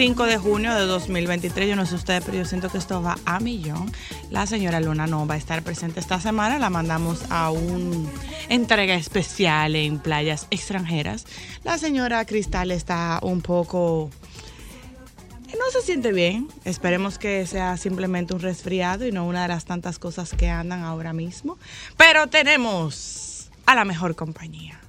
5 de junio de 2023. Yo no sé ustedes, pero yo siento que esto va a millón. La señora Luna no va a estar presente esta semana. La mandamos a un entrega especial en playas extranjeras. La señora Cristal está un poco no se siente bien. Esperemos que sea simplemente un resfriado y no una de las tantas cosas que andan ahora mismo. Pero tenemos a la mejor compañía.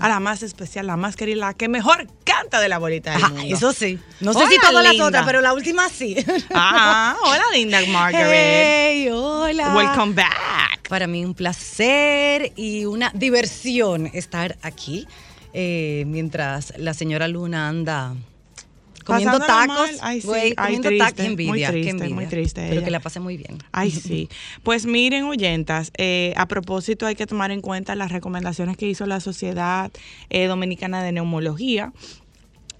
A la más especial, la más querida, la que mejor de la bolita del mundo. eso sí. No sé si todas las otras, pero la última sí. Ah, hola linda Margaret. Hey, hola. Welcome back. Para mí un placer y una diversión estar aquí eh, mientras la señora Luna anda comiendo tacos. Ay, sí. Ay, comiendo triste, tacos. Envidia, muy triste, envidia. muy triste Pero ella. que la pase muy bien. Ay, sí. Pues miren, oyentas, eh, a propósito hay que tomar en cuenta las recomendaciones que hizo la Sociedad eh, Dominicana de Neumología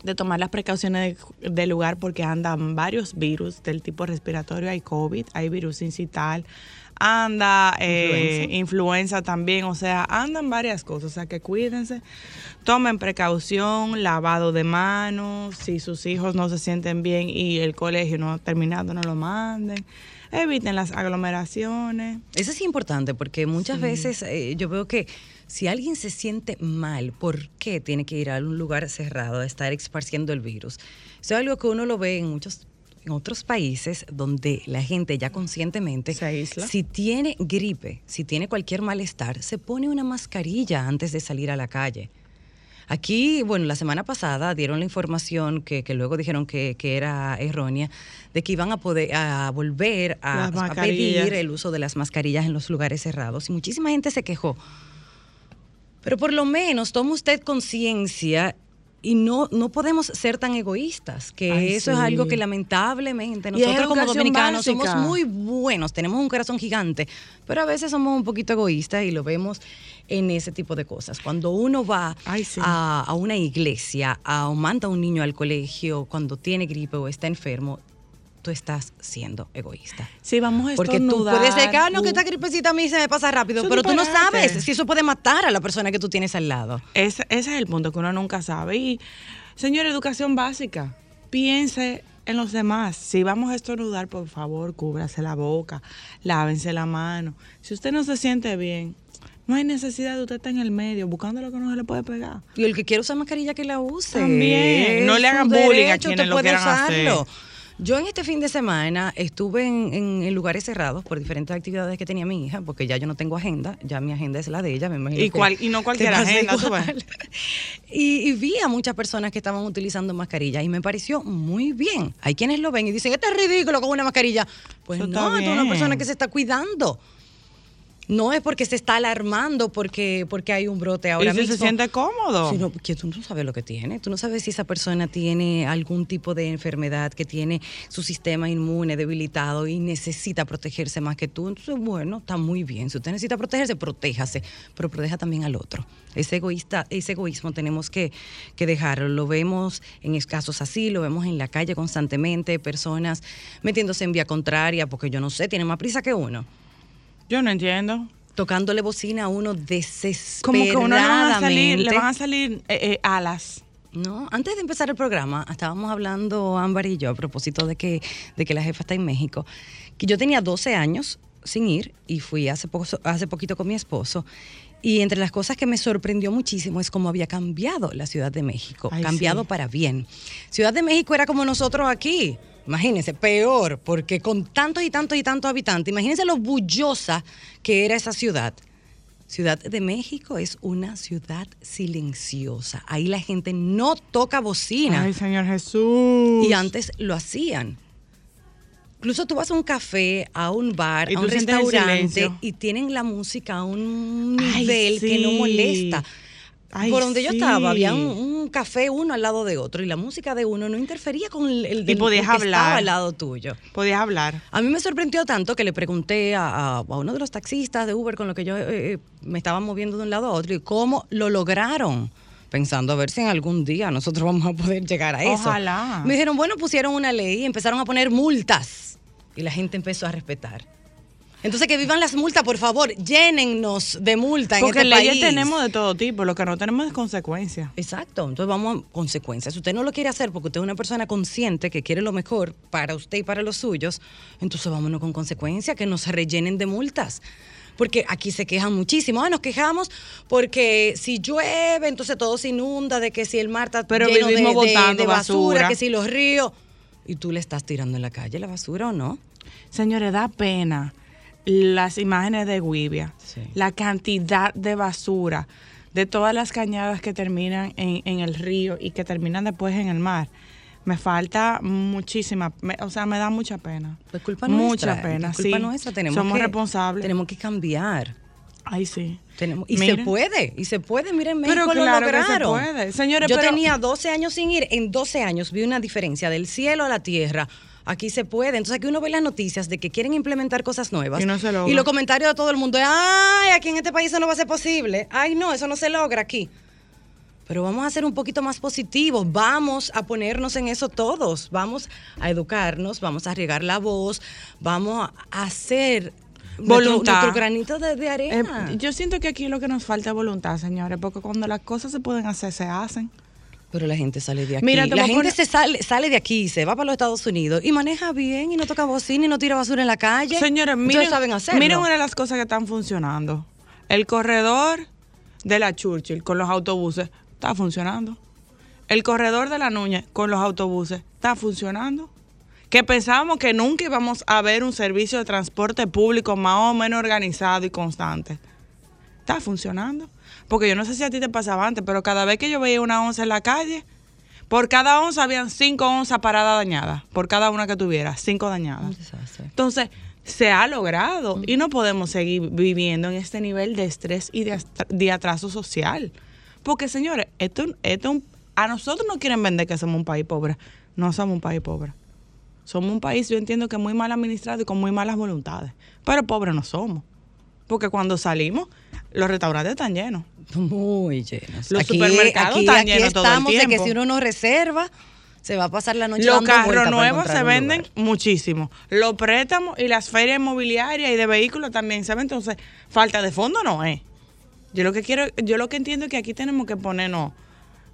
de tomar las precauciones de- del lugar porque andan varios virus del tipo respiratorio, hay COVID, hay virus incital, anda eh, influenza. también, o sea, andan varias cosas, o sea que cuídense, tomen precaución, lavado de manos, si sus hijos no se sienten bien y el colegio no ha terminado, no lo manden, eviten las aglomeraciones. Eso es importante porque muchas veces eh, yo veo que si alguien se siente mal, ¿por qué tiene que ir a un lugar cerrado a estar esparciendo el virus? Eso es algo que uno lo ve en muchos en otros países donde la gente ya conscientemente, si tiene gripe, si tiene cualquier malestar, se pone una mascarilla antes de salir a la calle. Aquí, bueno, la semana pasada dieron la información que, que luego dijeron que, que era errónea, de que iban a poder a volver a, a pedir el uso de las mascarillas en los lugares cerrados. Y muchísima gente se quejó. Pero por lo menos toma usted conciencia y no, no podemos ser tan egoístas, que Ay, eso es algo que lamentablemente nosotros como dominicanos básica. somos muy buenos, tenemos un corazón gigante, pero a veces somos un poquito egoístas y lo vemos en ese tipo de cosas. Cuando uno va Ay, sí. a, a una iglesia, a, o manda a un niño al colegio cuando tiene gripe o está enfermo, tú estás siendo egoísta. Sí, vamos a Porque tú estornudar, puedes decir, ah, no, que esta gripecita a mí se me pasa rápido, pero tú no sabes si eso puede matar a la persona que tú tienes al lado. Ese, ese es el punto que uno nunca sabe. Y, señor, educación básica, piense en los demás. Si vamos a estornudar, por favor, cúbrase la boca, lávense la mano. Si usted no se siente bien, no hay necesidad de usted estar en el medio buscando lo que no se le puede pegar. Y el que quiere usar mascarilla, que la use. También. No le Es hagan bullying a derecho, quienes usted lo quieran hacer. Yo en este fin de semana estuve en, en- en lugares cerrados por diferentes actividades que tenía mi hija, porque ya yo no tengo agenda, ya mi agenda es la de ella, me imagino. Y que cual- y no cualquier agenda, tú. Y, y vi a muchas personas que estaban utilizando mascarilla y me pareció muy bien. Hay quienes lo ven y dicen, esto es ridículo con una mascarilla. Pues Eso no, es una persona que se está cuidando. No es porque se está alarmando porque, porque hay un brote ahora y si mismo. se siente cómodo. Sino que tú no sabes lo que tiene. Tú no sabes si esa persona tiene algún tipo de enfermedad, que tiene su sistema inmune debilitado y necesita protegerse más que tú. Entonces, bueno, está muy bien. Si usted necesita protegerse, protéjase, pero proteja también al otro. Ese, egoísta, ese egoísmo tenemos que, que dejarlo. Lo vemos en casos así, lo vemos en la calle constantemente, personas metiéndose en vía contraria, porque yo no sé, tienen más prisa que uno. Yo no entiendo. tocándole bocina a uno Como desesperadamente. que uno le van a salir, le van a salir eh, eh, alas. No, antes de empezar el programa, estábamos hablando Ámbar y yo a propósito de que, de que la jefa está en México, que yo tenía 12 años sin ir y fui hace, poco, hace poquito con mi esposo. Y entre las cosas que me sorprendió muchísimo es cómo había cambiado la Ciudad de México, Ay, cambiado sí. para bien. Ciudad de México era como nosotros aquí. Imagínense, peor, porque con tantos y tantos y tantos habitantes, imagínense lo bullosa que era esa ciudad. Ciudad de México es una ciudad silenciosa. Ahí la gente no toca bocina. Ay, Señor Jesús. Y antes lo hacían. Incluso tú vas a un café, a un bar, a un restaurante y tienen la música a un Ay, nivel que no molesta. Ay, Por donde yo sí. estaba, había un, un café uno al lado de otro y la música de uno no interfería con el, el Y del- podías el que estaba hablar. al lado tuyo. Podías hablar. A mí me sorprendió tanto que le pregunté a, a- a uno de los taxistas de Uber con lo que yo eh, eh, me estaba moviendo de un lado a otro y cómo lo lograron. Pensando a ver si en algún día nosotros vamos a poder llegar a eso. Ojalá. Me dijeron, bueno, pusieron una ley y empezaron a poner multas. Y la gente empezó a respetar. Entonces, que vivan las multas, por favor, llénennos de multa en Porque este leyes país. tenemos de todo tipo, lo que no tenemos es consecuencias. Exacto, entonces vamos a consecuencias. Si usted no lo quiere hacer porque usted es una persona consciente que quiere lo mejor para usted y para los suyos, entonces vámonos con consecuencias, que nos rellenen de multas. Porque aquí se quejan muchísimo. Ah, nos quejamos porque si llueve, entonces todo se inunda, de que si el mar está Pero lleno de, vivimos de- botando de basura, basura. que si los ríos. Y tú le estás tirando en la calle la basura o no. Señores, da pena las imágenes de Guivia, Sí. la cantidad de basura, de todas las cañadas que terminan en, en el río y que terminan después en el mar. Me falta muchísima, me- o sea, me da mucha pena. Pues culpa mucha nuestra. pena, es culpa sí. nuestra. Tenemos Somos que, responsables. Tenemos que cambiar. Ay, sí. Tenemos, y Miren. se puede, y se puede, miren, México Pero lo claro que se lograron. puede. Señores, Yo pero- tenía 12 años sin ir, en 12 años vi una diferencia del cielo a la tierra. Aquí se puede. Entonces aquí uno ve las noticias de que quieren implementar cosas nuevas. Y no se logra. Y los comentarios de todo el mundo es, ay, aquí en este país eso no va a ser posible. Ay, no, eso no se logra aquí. Pero vamos a ser un poquito más positivos, vamos a ponernos en eso todos, vamos a educarnos, vamos a regar la voz, vamos a hacer nuestro- Voluntad. nuestro, granito de, de arena. Eh, yo siento que aquí lo que nos falta es voluntad, señores, porque cuando las cosas se pueden hacer, se hacen. Pero la gente sale de aquí. Mira, la gente poner- se sale, sale de aquí, se va para los Estados Unidos y maneja bien y no toca bocina y no tira basura en la calle. Señores, miren, saben hacerlo. miren una de las cosas que están funcionando. El corredor de la Churchill con los autobuses está funcionando. El corredor de la Nuñez con los autobuses está funcionando. Que pensábamos que nunca íbamos a ver un servicio de transporte público más o menos organizado y constante. Está funcionando. Porque yo no sé si a ti te pasaba antes, pero cada vez que yo veía una onza en la calle, por cada onza habían cinco onzas paradas dañadas. Por cada una que tuviera, cinco dañadas. Entonces, se ha logrado y no podemos seguir viviendo en este nivel de estrés y de, atraso social. Porque, señores, esto, esto a nosotros nos quieren vender que somos un país pobre. No somos un país pobre. Somos un país, yo entiendo que muy mal administrado y con muy malas voluntades. Pero pobres no somos. Porque cuando salimos, los restaurantes están llenos. Muy llenos. Los supermercados están llenos todo el estamos de que tiempo. si uno no reserva, se va a pasar la noche Los carros nuevos se venden muchísimo. Los préstamos y las ferias inmobiliarias y de vehículos también se venden. Entonces, falta de fondo no es. Yo lo que quiero, yo lo que entiendo es que aquí tenemos que ponernos,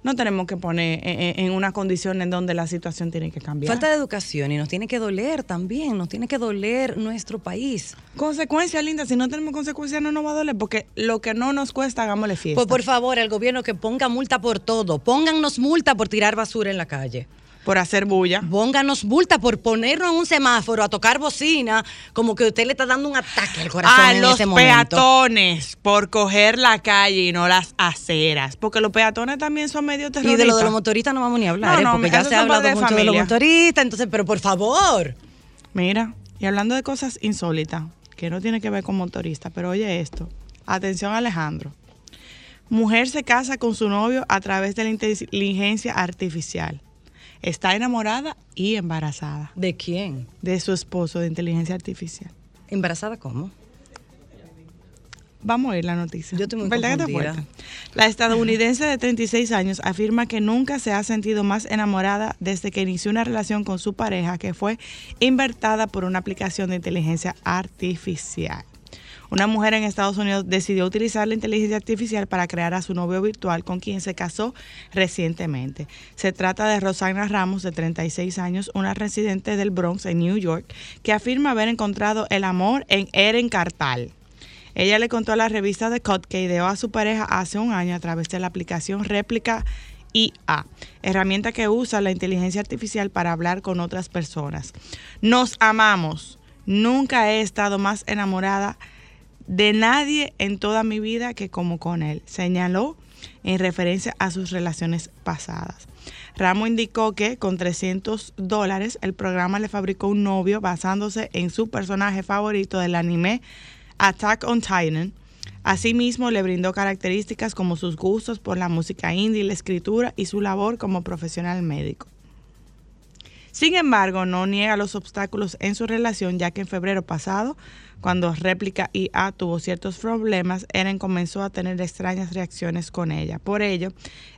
no tenemos que poner en, en- en una condición en donde la situación tiene que cambiar. Falta de educación y nos tiene que doler también, nos tiene que doler nuestro país. consecuencias, Linda. Si no tenemos consecuencias, no nos va a doler. Porque lo que no nos cuesta, hagámosle fiesta. Pues por favor, al gobierno que ponga multa por todo, póngannos multa por tirar basura en la calle. Por hacer bulla. Pónganos multa por ponernos en un semáforo a tocar bocina, como que usted le está dando un ataque al corazón A en los ese momento. peatones por coger la calle y no las aceras. Porque los peatones también son medio Y terroristas. de lo de los motoristas no vamos ni a hablar, No, ¿eh? no, porque ya se ha hablado de mucho de los familia. motoristas, entonces, pero por favor. Mira, y hablando de cosas insólitas, que no tiene que ver con motoristas, pero oye esto. Atención Alejandro. Mujer se casa con su novio a través de la inteligencia artificial. Está enamorada y embarazada ¿De quién? de su esposo de inteligencia artificial. ¿Embarazada cómo? Vamos a ir la noticia. Yo estoy muy ¿Verdad que fuerte? La estadounidense de 36 años afirma que nunca se ha sentido más enamorada desde que inició una relación con su pareja que fue invertada por una aplicación de inteligencia artificial. Una mujer en Estados Unidos decidió utilizar la inteligencia artificial para crear a su novio virtual con quien se casó recientemente. Se trata de Rosana Ramos, de 36 años, una residente del Bronx, en New York, que afirma haber encontrado el amor en Eren Cartal. Ella le contó a la revista The Cut que ideó a su pareja hace un año a través de la aplicación Réplica IA, herramienta que usa la inteligencia artificial para hablar con otras personas. Nos amamos. Nunca he estado más enamorada de nadie en toda mi vida que como con él, señaló en referencia a sus relaciones pasadas. Ramo indicó que con 300 dólares el programa le fabricó un novio basándose en su personaje favorito del anime Attack on Titan. Asimismo, le brindó características como sus gustos por la música indie, la escritura y su labor como profesional médico. Sin embargo, no niega los obstáculos en su relación, ya que en febrero pasado, cuando Réplica IA tuvo ciertos problemas, Eren comenzó a tener extrañas reacciones con ella. Por ello,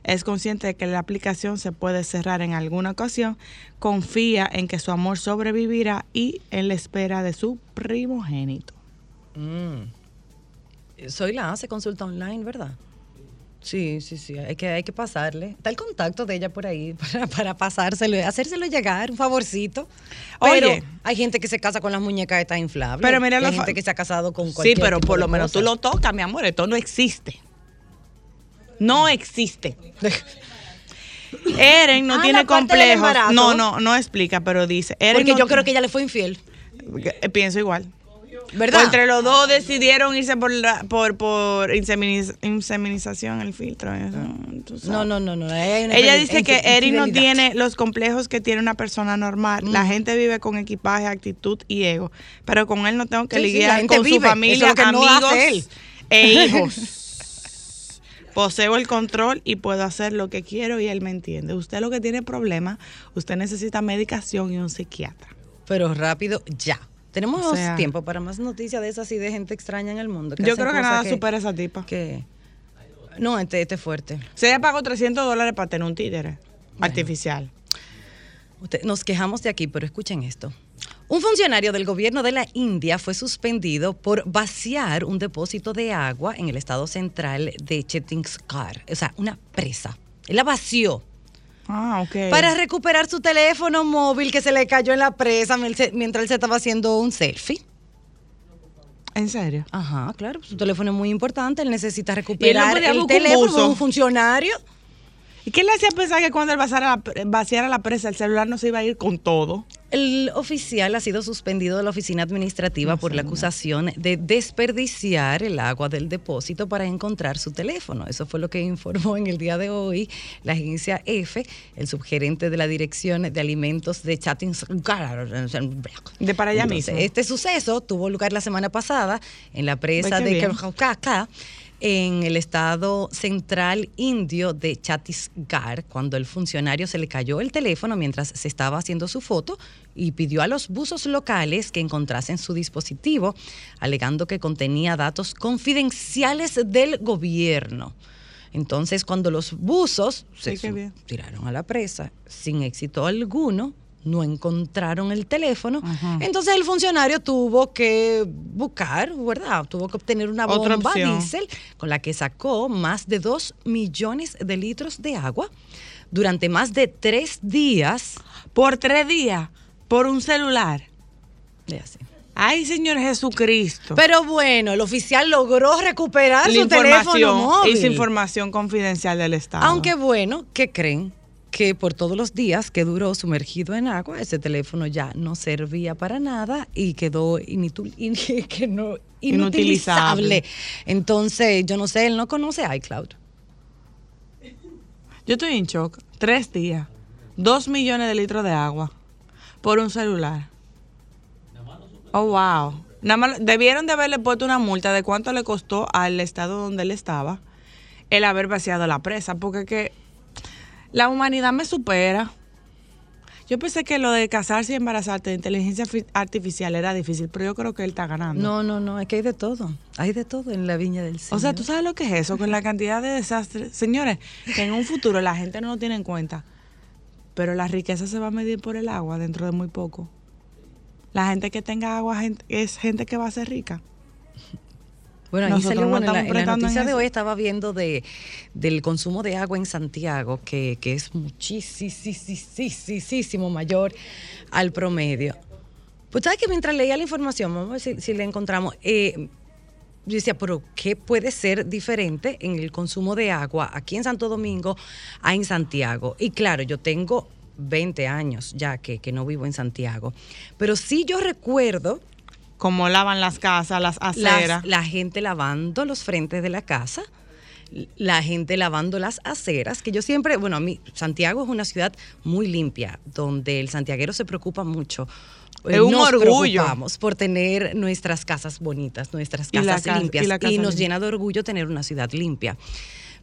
es consciente de que la aplicación se puede cerrar en alguna ocasión, confía en que su amor sobrevivirá y en la espera de su primogénito. Soy la hace consulta online, ¿verdad? Sí, sí, sí. Hay que, hay que pasarle. Está el contacto de ella por ahí para, para pasárselo, hacérselo llegar, un favorcito. Pero Oye. hay gente que se casa con las muñecas estas inflables. Pero mira hay gente que se ha casado con Sí, cualquier pero tipo por lo menos tú lo tocas, mi amor. Esto no existe. No existe. Eren no Ah, tiene complejos. No, no, no explica, pero dice. Eren Porque no yo creo que ella le fue infiel. Pienso igual. ¿Verdad? O entre los dos decidieron irse por la- por, por inseminización, el filtro. eso. No, no, no, no. Ella dice que Erin no tiene los complejos que tiene una persona normal. La gente vive con equipaje, actitud y ego. Pero con él no tengo que Sí, lidiar con su familia, es que amigos él. e hijos. Poseo el control y puedo hacer lo que quiero y él me entiende. Usted lo que tiene problema, usted necesita medicación y un psiquiatra. Pero rápido, ya. Tenemos O sea- tiempo para más noticias de esas y de gente extraña en el mundo. Yo creo que nada supera esa tipa. que- No, este, este es fuerte. Se ella pagó 300 dólares para tener un títere artificial. Usted- nos quejamos de aquí, pero escuchen esto. Un funcionario del gobierno de la India fue suspendido por vaciar un depósito de agua en el estado central de Chhattisgarh, o sea, una presa. Él la vació Ah, ok. para recuperar su teléfono móvil que se le cayó en la presa mientras él se estaba haciendo un selfie. ¿En serio? Ajá, claro, su teléfono es muy importante, él necesita recuperar el teléfono de un funcionario. ¿Y qué le hacía pensar que cuando él vaciara la, vaciara la presa, el celular no se iba a ir con todo? El oficial ha sido suspendido de la oficina administrativa por la acusación de desperdiciar el agua del depósito para encontrar su teléfono. Eso fue lo que informó en el día de hoy la agencia F, el subgerente de la Dirección de Alimentos de Chhattisgarh. De para allá Entonces, mismo. Este suceso tuvo lugar la semana pasada en la presa de bien. En el estado central indio de Chhattisgarh, cuando el funcionario se le cayó el teléfono mientras se estaba haciendo su foto y pidió a los buzos locales que encontrasen su dispositivo, alegando que contenía datos confidenciales del gobierno. Entonces, cuando los buzos se Sí, tiraron a la presa sin éxito alguno, no encontraron el teléfono. Ajá. Entonces el funcionario tuvo que buscar, ¿verdad? Tuvo que obtener una Otra bomba opción. diésel con la que sacó más de dos millones de litros de agua durante más de tres días. Por tres días, por un celular. Y así. Ay, Señor Jesucristo. Pero bueno, el oficial logró recuperar La su teléfono móvil. y su información confidencial del Estado. Aunque bueno, ¿qué creen? Que por todos los días que duró sumergido en agua, ese teléfono ya no servía para nada y quedó initul- in- que no- Inutilizable. inutilizable. Entonces, yo no sé, él no conoce iCloud. Yo estoy en shock. Tres días. Dos millones de litros de agua. Por un celular. Oh, wow. Nada más, debieron de haberle puesto una multa de cuánto le costó al estado donde él estaba el haber vaciado la presa. Porque que la humanidad me supera. Yo pensé que lo de casarse y embarazarte de inteligencia fi- artificial era difícil, pero yo creo que él está ganando. No, no, no, es que hay de todo. Hay de todo en la viña del Señor. O sea, ¿tú sabes lo que es eso? Con la cantidad de desastres. Señores, que en un futuro la gente no lo tiene en cuenta, pero la riqueza se va a medir por el agua dentro de muy poco. La gente que tenga agua gente- es gente que va a ser rica. Bueno, ahí salió, no en la, en la prestando en noticia de hoy estaba viendo de, del consumo de agua en Santiago, que, que es muchísimo mayor al promedio. Pues sabes que mientras leía la información, vamos a ver si, si la encontramos, eh, yo decía, pero ¿qué puede ser diferente en el consumo de agua aquí en Santo Domingo a en Santiago? Y claro, yo tengo 20 años ya que, que no vivo en Santiago, pero sí yo recuerdo Como lavan las casas, las aceras. las- la gente lavando los frentes de la casa, la gente lavando las aceras, que yo siempre, bueno, a mí, Santiago es una ciudad muy limpia, donde el santiaguero se preocupa mucho. Es un nos orgullo. preocupamos por tener nuestras casas bonitas, nuestras Y casas casa- limpias, y la casa y nos limpia. llena de orgullo tener una ciudad limpia.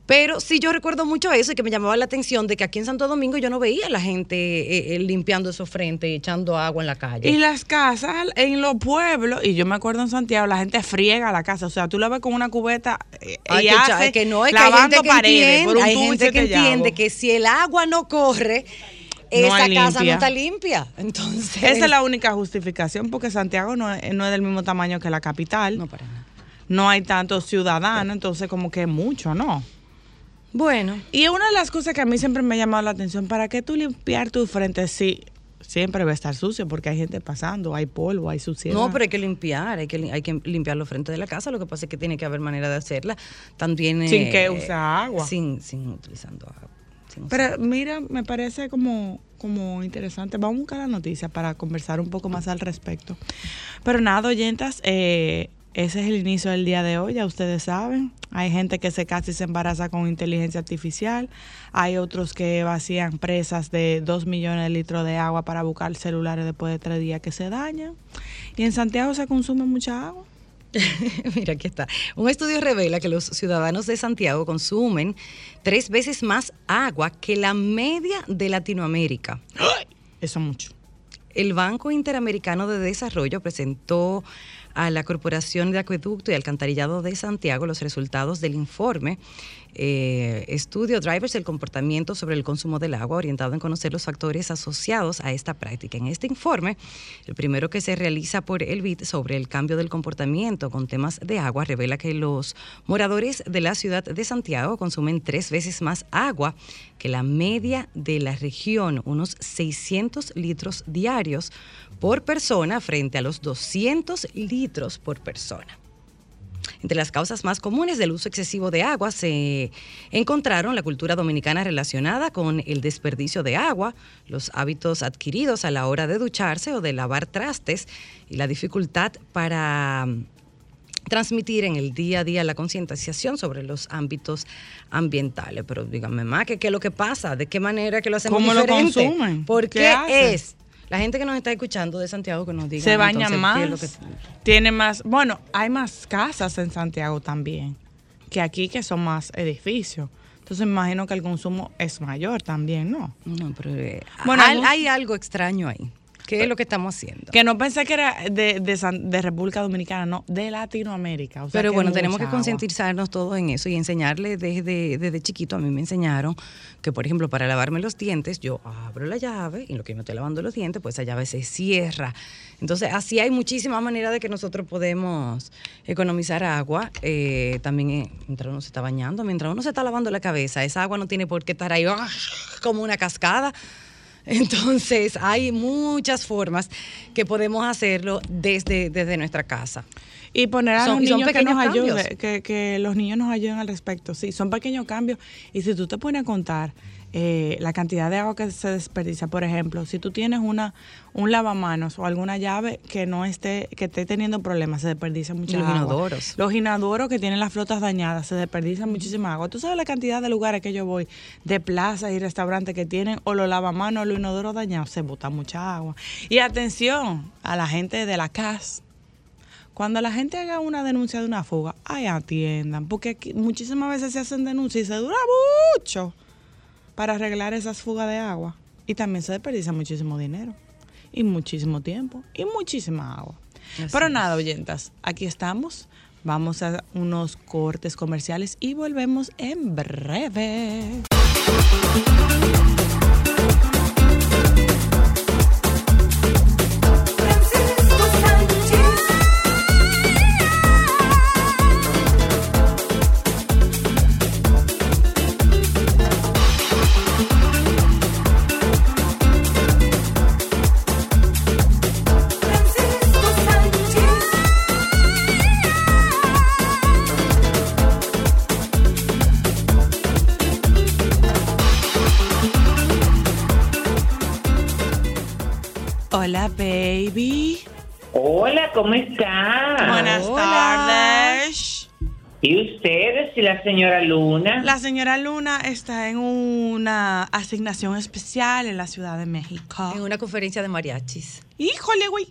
Pero sí, yo recuerdo mucho eso y que me llamaba la atención de que aquí en Santo Domingo yo no veía a la gente eh, eh, limpiando esos frentes, echando agua en la calle. Y las casas en los pueblos, y yo me acuerdo en Santiago, la gente friega la casa. O sea, tú la ves con una cubeta eh, Ay, y que, hace que no es que hay gente que paredes entiende, por un hay gente que entiende que si el agua no corre, No esa casa no está limpia. Entonces, Esa es la única justificación, porque Santiago no es, no es del mismo tamaño que la capital. no No, para nada. hay tantos ciudadanos, entonces como que mucho, ¿no? Bueno, Y una de las cosas que a mí siempre me ha llamado la atención, ¿para qué tú limpiar tu frente si siempre va a estar sucio? Porque hay gente pasando, hay polvo, hay suciedad. no, pero hay que limpiar, hay que, hay que limpiar los frentes de la casa. Lo que pasa es que tiene que haber manera de hacerla también. Sin eh, que usar agua. Sin, sin utilizando agua. sin usar Pero mira, me parece como, como interesante. Vamos a buscar la noticia para conversar un poco más al respecto. Pero nada, oyentas, eh, ese es el inicio del día de hoy, ya ustedes saben. Hay gente que se casa y se embaraza con inteligencia artificial. Hay otros que vacían presas de 2 millones de litros de agua para buscar celulares después de tres días que se dañan. Y en Santiago se consume mucha agua. Mira, aquí está. Un estudio revela que los ciudadanos de Santiago consumen tres veces más agua que la media de Latinoamérica. Eso mucho. El Banco Interamericano de Desarrollo presentó a la Corporación de Acueducto y Alcantarillado de Santiago los resultados del informe eh, Estudio Drivers del comportamiento sobre el consumo del agua, orientado en conocer los factores asociados a esta práctica. En este informe, el primero que se realiza por el BID sobre el cambio del comportamiento con temas de agua revela que los moradores de la ciudad de Santiago consumen tres veces más agua que la media de la región, unos 600 litros diarios por persona frente a los 200 litros por persona. Entre las causas más comunes del uso excesivo de agua se encontraron la cultura dominicana relacionada con el desperdicio de agua, los hábitos adquiridos a la hora de ducharse o de lavar trastes y la dificultad para mm, transmitir en el día a día la concientización sobre los ámbitos ambientales. Pero díganme más, ¿qué, ¿qué es lo que pasa? ¿De qué manera que lo hacemos ¿Cómo lo diferente? consumen? ¿Por ¿Qué qué, es? La gente que nos está escuchando de Santiago que nos diga. se bañan entonces, más, ¿qué es lo que- tiene más, bueno, hay más casas en Santiago también que aquí que son más edificios. Entonces me imagino que el consumo es mayor también, ¿no? No, pero eh, Bueno, hay, algún- hay algo extraño ahí. ¿Qué es lo que estamos haciendo? Que no pensé que era de, de, San- de República Dominicana, no, de Latinoamérica. O sea Pero que bueno, tenemos que agua. concientizarnos todos en eso y enseñarle desde, desde chiquito. A mí me enseñaron que, por ejemplo, para lavarme los dientes, yo abro la llave y en lo que yo me estoy lavando los dientes, pues esa llave se cierra. Entonces, así hay muchísimas maneras de que nosotros podemos economizar agua. Eh, también eh, mientras uno se está bañando, mientras uno se está lavando la cabeza, esa agua no tiene por qué estar ahí ¡ah! como una cascada. Entonces, hay muchas formas que podemos hacerlo desde, desde nuestra casa. Y poner a Son- los niños que nos cambios. que, que los niños nos ayuden al respecto. Sí, son pequeños cambios. Y si tú te pones a contar eh, la cantidad de agua que se desperdicia, por ejemplo, si tú tienes una un lavamanos o alguna llave que no esté, que esté teniendo problemas, se desperdicia mucha Los agua. inodoros. Los inodoros que tienen las flotas dañadas, se desperdicia muchísima agua. Tú sabes la cantidad de lugares que yo voy, de plazas y restaurantes que tienen o los lavamanos o los inodoros dañados, se bota mucha agua. Y atención a la gente de la CAS. Cuando la gente haga una denuncia de una fuga, ay, atiendan, porque aquí muchísimas veces se hacen denuncias y se dura mucho para arreglar esas fugas de agua. Y también se desperdicia muchísimo dinero, y muchísimo tiempo, y muchísima agua. Así Pero es. nada, oyentas, aquí estamos. Vamos a unos cortes comerciales y volvemos en breve. ¿Cómo está? Buenas Hola. tardes. ¿Y ustedes y la señora Luna? La señora Luna está en una asignación especial en la Ciudad de México. En una conferencia de mariachis. Híjole, güey.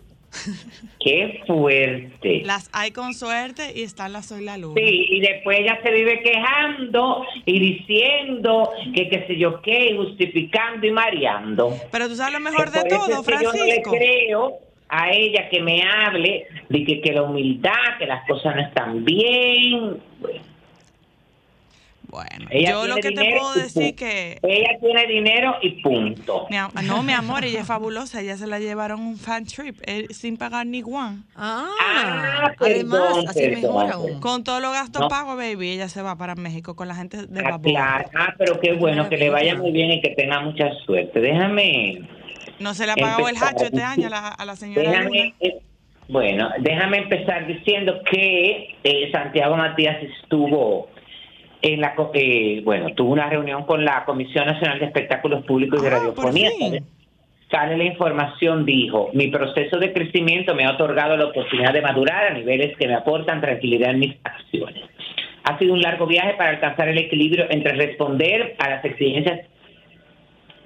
Qué fuerte. Las hay con suerte y están las Soy la Luna. Sí, y después ella se vive quejando y diciendo que qué sé yo qué, y justificando y mareando. Pero tú sabes lo mejor de todo, que Yo no le Francisco. creo a ella que me hable de que, que la humildad, que las cosas no están bien. Bueno, Bueno, ella yo lo que te puedo decir que Ella tiene dinero y punto. Mi no, mi amor, ella es fabulosa. Ella se la llevaron un fan trip eh, sin pagar ni one. Ah, Ah, además, perdón, así perdón. mejor aún. Con todos los gastos No. pagos, baby, ella se va para México con la gente de Ah, claro. Ah, pero qué bueno, que le vaya muy bien y que tenga mucha suerte. Déjame, No se le ha pagado el hacho este año a la, a la señora déjame, eh, bueno, déjame empezar diciendo que eh, Santiago Matías estuvo en la, eh, bueno, tuvo una reunión con la Comisión Nacional de Espectáculos Públicos y Ah, Radiofonía. Sale la información, dijo, mi proceso de crecimiento me ha otorgado la oportunidad de madurar a niveles que me aportan tranquilidad en mis acciones. Ha sido un largo viaje para alcanzar el equilibrio entre responder a las exigencias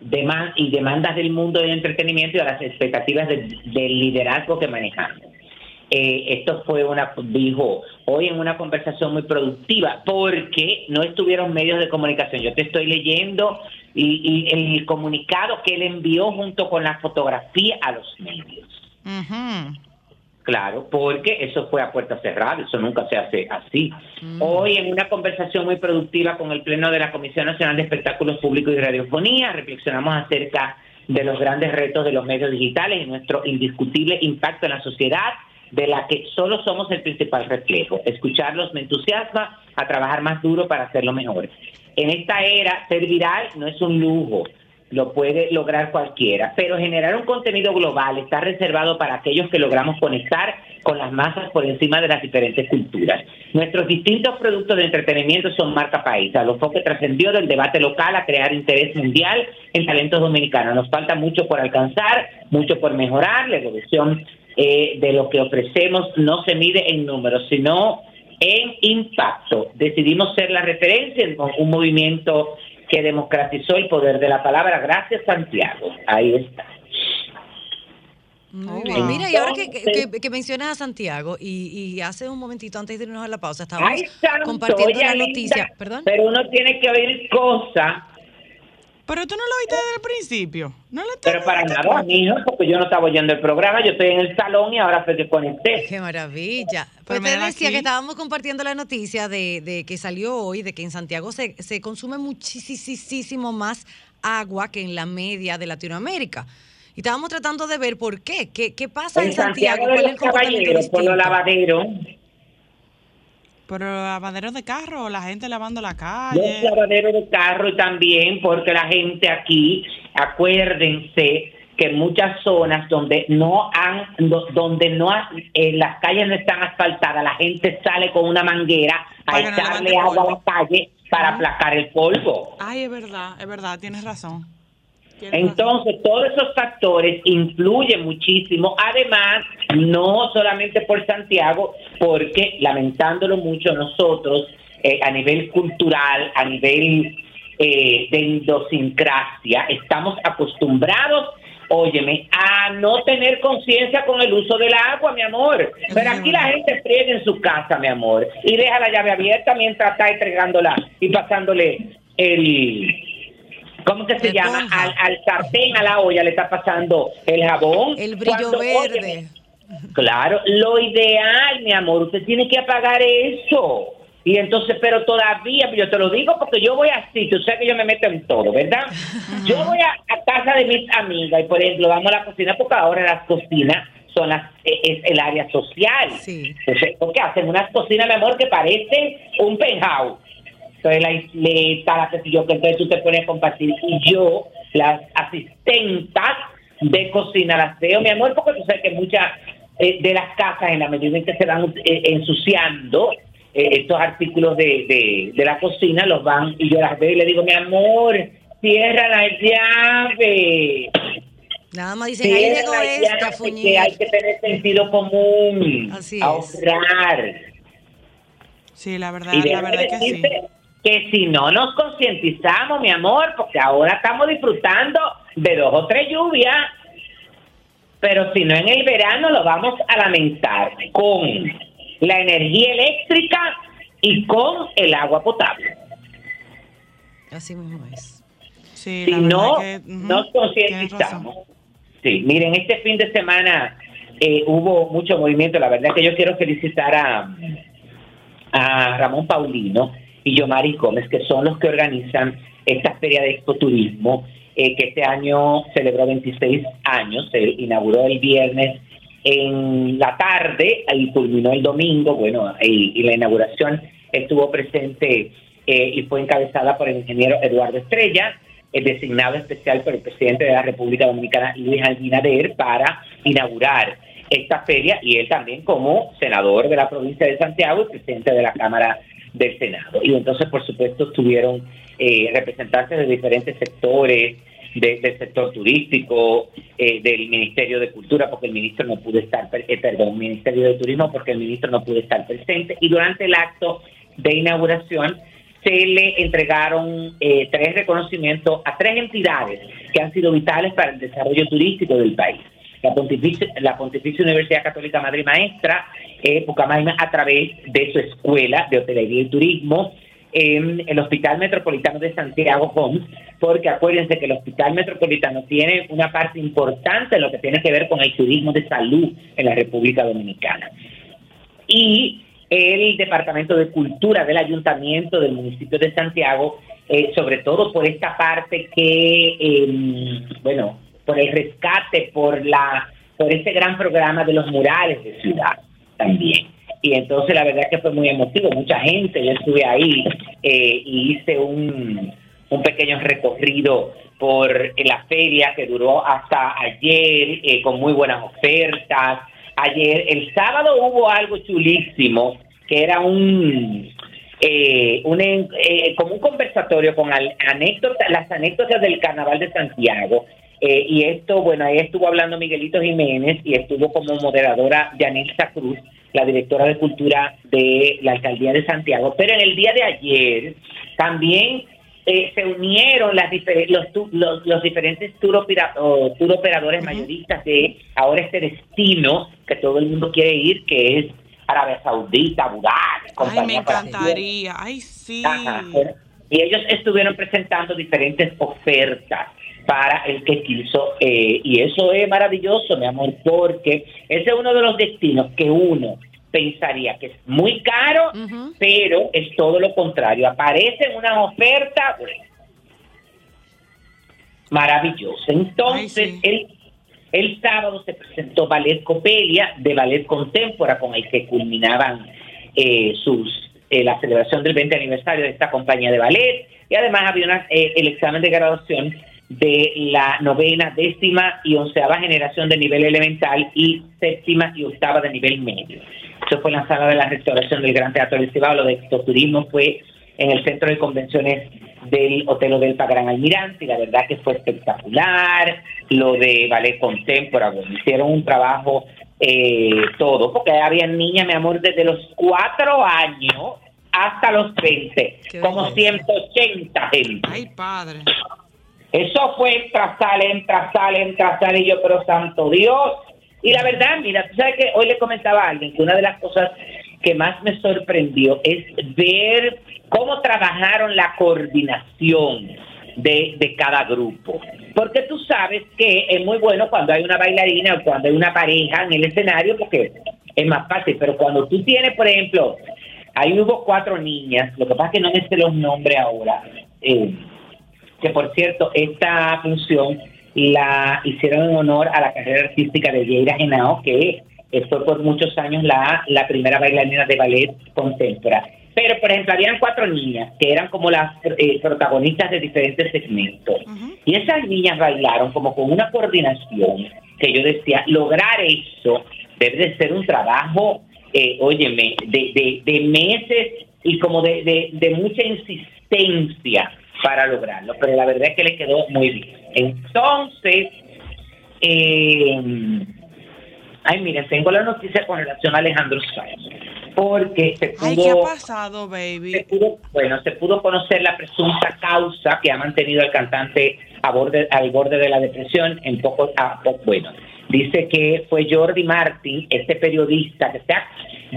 deman- y demandas del mundo del entretenimiento y a las expectativas de- del liderazgo que manejamos. Eh, esto fue una, dijo, hoy en una conversación muy productiva, porque no estuvieron medios de comunicación. Yo te estoy leyendo y, el comunicado que él envió junto con la fotografía a los medios. Ujú. Claro, porque eso fue a puerta cerrada, eso nunca se hace así. Hoy en una conversación muy productiva con el Pleno de la Comisión Nacional de Espectáculos Públicos y Radiofonía, reflexionamos acerca de los grandes retos de los medios digitales y nuestro indiscutible impacto en la sociedad, de la que solo somos el principal reflejo. Escucharlos me entusiasma a trabajar más duro para hacerlo mejor. En esta era, ser viral no es un lujo, lo puede lograr cualquiera, pero generar un contenido global está reservado para aquellos que logramos conectar con las masas por encima de las diferentes culturas. Nuestros distintos productos de entretenimiento son marca país, a lo que trascendió del debate local a crear interés mundial en talentos dominicanos. Nos falta mucho por alcanzar, mucho por mejorar, la evolución eh, de lo que ofrecemos no se mide en números, sino en impacto. Decidimos ser la referencia en un movimiento que democratizó el poder de la palabra. Gracias, Santiago. Ahí está. Muy bien. Mira, y ahora que, mencionas a Santiago, y, y hace un momentito antes de irnos a la pausa, estábamos Ay, santo, compartiendo linda, noticia. ¿Perdón? Pero uno tiene que oír cosas, Pero tú no lo viste desde el principio. No lo pero para nada, mijo, porque yo no estaba oyendo el programa, yo estoy en el salón y ahora fue que conecté. Qué maravilla. Pero Pues te decía aquí. que estábamos compartiendo la noticia de, de que salió hoy, de que en Santiago se, se consume muchísimo más agua que en la media de Latinoamérica. Y estábamos tratando de ver por qué. ¿Qué, qué pasa en, En Santiago ¿Cuál de es los el comportamiento Caballeros, por los lavaderos, Pero lavaderos de carro, la gente lavando la los calle. lavaderos de carro y también porque la gente aquí, acuérdense que en muchas zonas donde no han, do- donde no eh, las calles no están asfaltadas, la gente sale con una manguera a no echarle levante agua a la calle para aplacar el polvo. Ay, es verdad, es verdad, tienes razón. Entonces, todos esos factores influyen muchísimo. Además, no solamente por Santiago, porque lamentándolo mucho nosotros, eh, a nivel cultural, a nivel eh, de idiosincrasia, estamos acostumbrados, óyeme, a no tener conciencia con el uso del agua, mi amor. Pero aquí la gente friega en su casa, mi amor, y deja la llave abierta mientras está entregándola y pasándole el... ¿Cómo que se llama? Al, al sartén, a la olla le está pasando el jabón. El brillo Cuando, verde. óyeme, claro, lo ideal, mi amor, usted tiene que apagar eso. Y entonces, pero todavía, yo te lo digo porque yo voy así, tú sabes que yo me meto en todo, ¿verdad? Yo voy a, a casa de mis amigas y, por ejemplo, vamos a la cocina porque ahora las cocinas son las, eh, es el área social. Sí. Entonces, porque hacen unas cocinas, mi amor, que parecen un penthouse. Entonces, la isleta, la que sé yo, que entonces tú te pones a compartir. Y yo, las asistentas de cocina, las veo, mi amor, porque tú sabes que muchas eh, de las casas, en la medida en que se van eh, ensuciando, eh, estos artículos de, de, de la cocina los van y yo las veo y le digo, mi amor, cierra la llave. Nada más dicen, ahí llegó esta, que hay que tener sentido común, Así es. ahorrar. Sí, la verdad, Y la verdad que sí. Que si no nos concientizamos, mi amor, porque ahora estamos disfrutando de dos o tres lluvias, pero si no en el verano lo vamos a lamentar con la energía eléctrica y con el agua potable. Así mismo es. Sí, si no que, nos concientizamos. Sí, miren, este fin de semana eh, hubo mucho movimiento. La verdad que yo quiero felicitar a, a Ramón Paulino y Yomari Gómez, que son los que organizan esta feria de expoturismo, eh, que este año celebró 26 años, se inauguró el viernes en la tarde y culminó el domingo, bueno, y, y la inauguración estuvo presente eh, y fue encabezada por el ingeniero Eduardo Estrella, el designado especial por el presidente de la República Dominicana, Luis Abinader, para inaugurar esta feria y él también como senador de la provincia de Santiago y presidente de la Cámara del Senado. Y entonces, por supuesto, estuvieron eh, representantes de diferentes sectores, de- del sector turístico, eh, del Ministerio de Cultura, porque el ministro no pudo estar, eh, perdón, Ministerio de Turismo, porque el ministro no pudo estar presente. Y durante el acto de inauguración se le entregaron eh, tres reconocimientos a tres entidades que han sido vitales para el desarrollo turístico del país. La Pontificia, la Pontificia Universidad Católica Madre Maestra, eh, Pucamaima, a través de su escuela de hotelería y turismo, el Hospital Metropolitano de Santiago Homs, porque acuérdense que el Hospital Metropolitano tiene una parte importante en lo que tiene que ver con el turismo de salud en la República Dominicana. Y el Departamento de Cultura del Ayuntamiento del municipio de Santiago, eh, sobre todo por esta parte que, eh, bueno, por el rescate, por la por ese gran programa de los murales de ciudad también. Y entonces la verdad que fue muy emotivo, mucha gente, yo estuve ahí eh, y hice un, pequeño recorrido por la feria que duró hasta ayer eh, con muy buenas ofertas. Ayer, el sábado hubo algo chulísimo que era un eh, un eh, como un conversatorio con al- anécdotas, las anécdotas del Carnaval de Santiago. Eh, y esto, bueno, ahí estuvo hablando Miguelito Jiménez y estuvo como moderadora Yanilza Cruz, la directora de cultura de la alcaldía de Santiago. Pero en el día de ayer también eh, se unieron las difer- los, tu- los, los diferentes tour, opera- tour operadores mayoristas de ahora este destino que todo el mundo quiere ir, que es Arabia Saudita, Abu Dhabi, Ay, me compañía encantaría. Ay, sí. Ajá. Y ellos estuvieron presentando diferentes ofertas para el que quiso. eh, y eso es maravilloso, mi amor, porque ese es uno de los destinos que uno pensaría que es muy caro, pero es todo lo contrario. Aparecen unas ofertas bueno, maravillosas. Entonces, Ay, sí. el, el sábado se presentó Ballet Copelia de Ballet Contempora, con el que culminaban eh, sus eh, la celebración del 20 aniversario de esta compañía de ballet. Y además había una, eh, el examen de graduación de la novena, décima y onceava generación de nivel elemental y séptima y octava de nivel medio. Eso fue en la sala de la restauración del Gran Teatro del Cibao. Lo de Extoturismo fue en el centro de convenciones del Hotel Odelpa Gran Almirante y la verdad que fue espectacular. Lo de ballet contemporáneo, hicieron un trabajo eh, todo, porque había niñas, mi amor, desde los cuatro años hasta los 20, Qué como belleza. 180 gente. Ay, padre. Eso fue entra, sale, entra, sale, entra, sale, y yo, pero santo Dios. Y la verdad, mira, tú sabes que hoy le comentaba a alguien que una de las cosas que más me sorprendió es ver cómo trabajaron la coordinación de, de cada grupo. Porque tú sabes que es muy bueno cuando hay una bailarina o cuando hay una pareja en el escenario, porque es más fácil. Pero cuando tú tienes, por ejemplo, ahí hubo cuatro niñas, lo que pasa es que no me sé los nombres ahora. eh, que por cierto, esta función la hicieron en honor a la carrera artística de Yeira Genao, que eh, fue por muchos años la, la primera bailarina de ballet contemporáneo. Pero, por ejemplo, habían cuatro niñas que eran como las eh, protagonistas de diferentes segmentos. Y esas niñas bailaron como con una coordinación que yo decía, lograr eso debe de ser un trabajo, eh, óyeme, de, de, de meses y como de, de, de mucha insistencia para lograrlo, pero la verdad es que le quedó muy bien. Entonces, eh, ay, miren, tengo la noticia con relación a Alejandro Sanz, porque se pudo, Ay, ¿qué ha pasado, baby? se pudo- bueno, se pudo conocer la presunta causa que ha mantenido al cantante a borde, al borde de la depresión en poco, a po- bueno, dice que fue Jordi Martin, este periodista que está,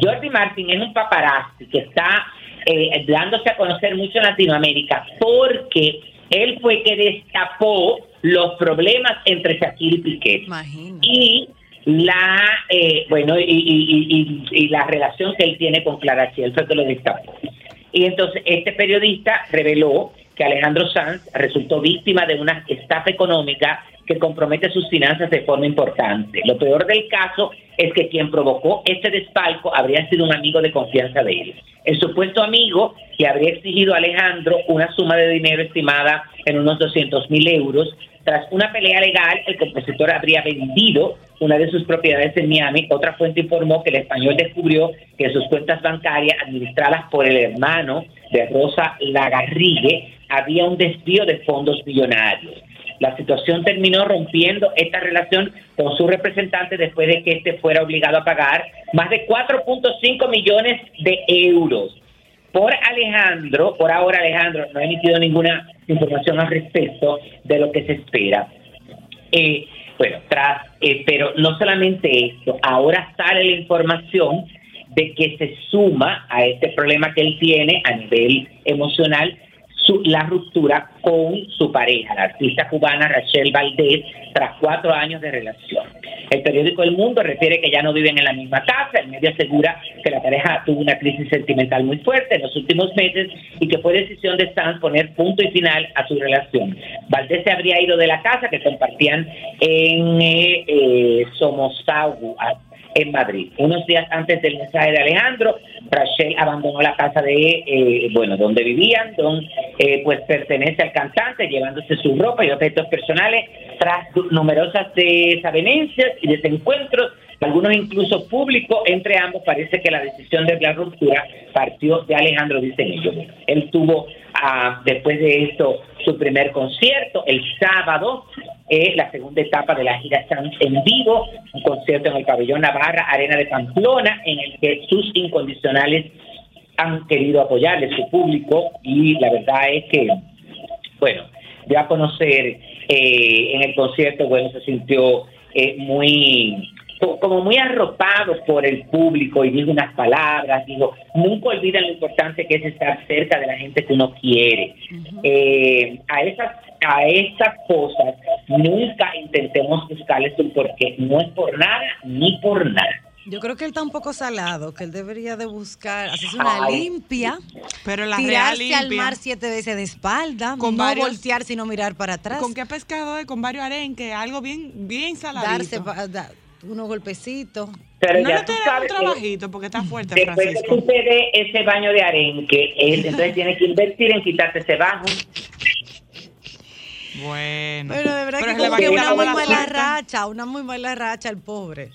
Jordi Martin es un paparazzi que está eh, dándose a conocer mucho en Latinoamérica porque él fue que destapó los problemas entre Shakira y Piqué. Y la eh, bueno y, y- y- y- y la relación que él tiene con Clara Chiel fue que lo destapó. Y entonces este periodista reveló que Alejandro Sanz resultó víctima de una estafa económica que compromete sus finanzas de forma importante. Lo peor del caso es que quien provocó este desfalco habría sido un amigo de confianza de él. El supuesto amigo que habría exigido a Alejandro una suma de dinero estimada en unos 200 mil euros. Tras una pelea legal, el compositor habría vendido una de sus propiedades en Miami. Otra fuente informó que el español descubrió que sus cuentas bancarias administradas por el hermano de Rosa Lagarrigue había un desvío de fondos millonarios. La situación terminó rompiendo esta relación con su representante después de que este fuera obligado a pagar más de 4.5 millones de euros. Por Alejandro, por ahora Alejandro no ha emitido ninguna información al respecto de lo que se espera. Eh, bueno, tras, eh, pero no solamente esto, ahora sale la información de que se suma a este problema que él tiene a nivel emocional su- la ruptura con su pareja, la artista cubana Rachel Valdés, tras cuatro años de relación. El periódico El Mundo refiere que ya no viven en la misma casa. El medio asegura que la pareja tuvo una crisis sentimental muy fuerte en los últimos meses y que fue decisión de Sanz poner punto y final a su relación. Valdés se habría ido de la casa que compartían en eh, eh, en Madrid. Unos días antes del mensaje de Alejandro, Rachel abandonó la casa de, eh, bueno, donde vivían, donde eh, pues pertenece al cantante, llevándose su ropa y objetos personales tras numerosas desavenencias y desencuentros, algunos incluso públicos, entre ambos parece que la decisión de la ruptura partió de Alejandro, dicen. Él tuvo, ah, después de esto, su primer concierto el sábado, eh, la segunda etapa de la gira Sanz en vivo, un concierto en el pabellón Navarra, Arena de Pamplona, en el que sus incondicionales han querido apoyarle, su público, y la verdad es que, bueno, dio a conocer eh, en el concierto, bueno, se sintió eh, muy co- como muy arropado por el público y dijo unas palabras, dijo, nunca olviden lo importante que es estar cerca de la gente que uno quiere. Eh, a esas a estas cosas nunca intentemos buscarles un porqué, no es por nada ni por nada. Yo creo que él está un poco salado, que él debería de buscar, hacerse una Ay. limpia, Pero la tirarse al limpia. mar siete veces de espalda, Con no varios- voltear sino mirar para atrás, ¿Con qué pescado es? Con varios arenques, algo bien, bien saladito. darse pa- da- unos golpecitos. Pero no ya estoy dando un sabes que- trabajito porque está fuerte, Después que Francisco. tú te dé ese baño de arenque, él entonces tiene que invertir en quitarte ese bajo. Bueno. Pero de verdad Pero que como que una muy mala mala suerte. racha, una muy mala racha el pobre.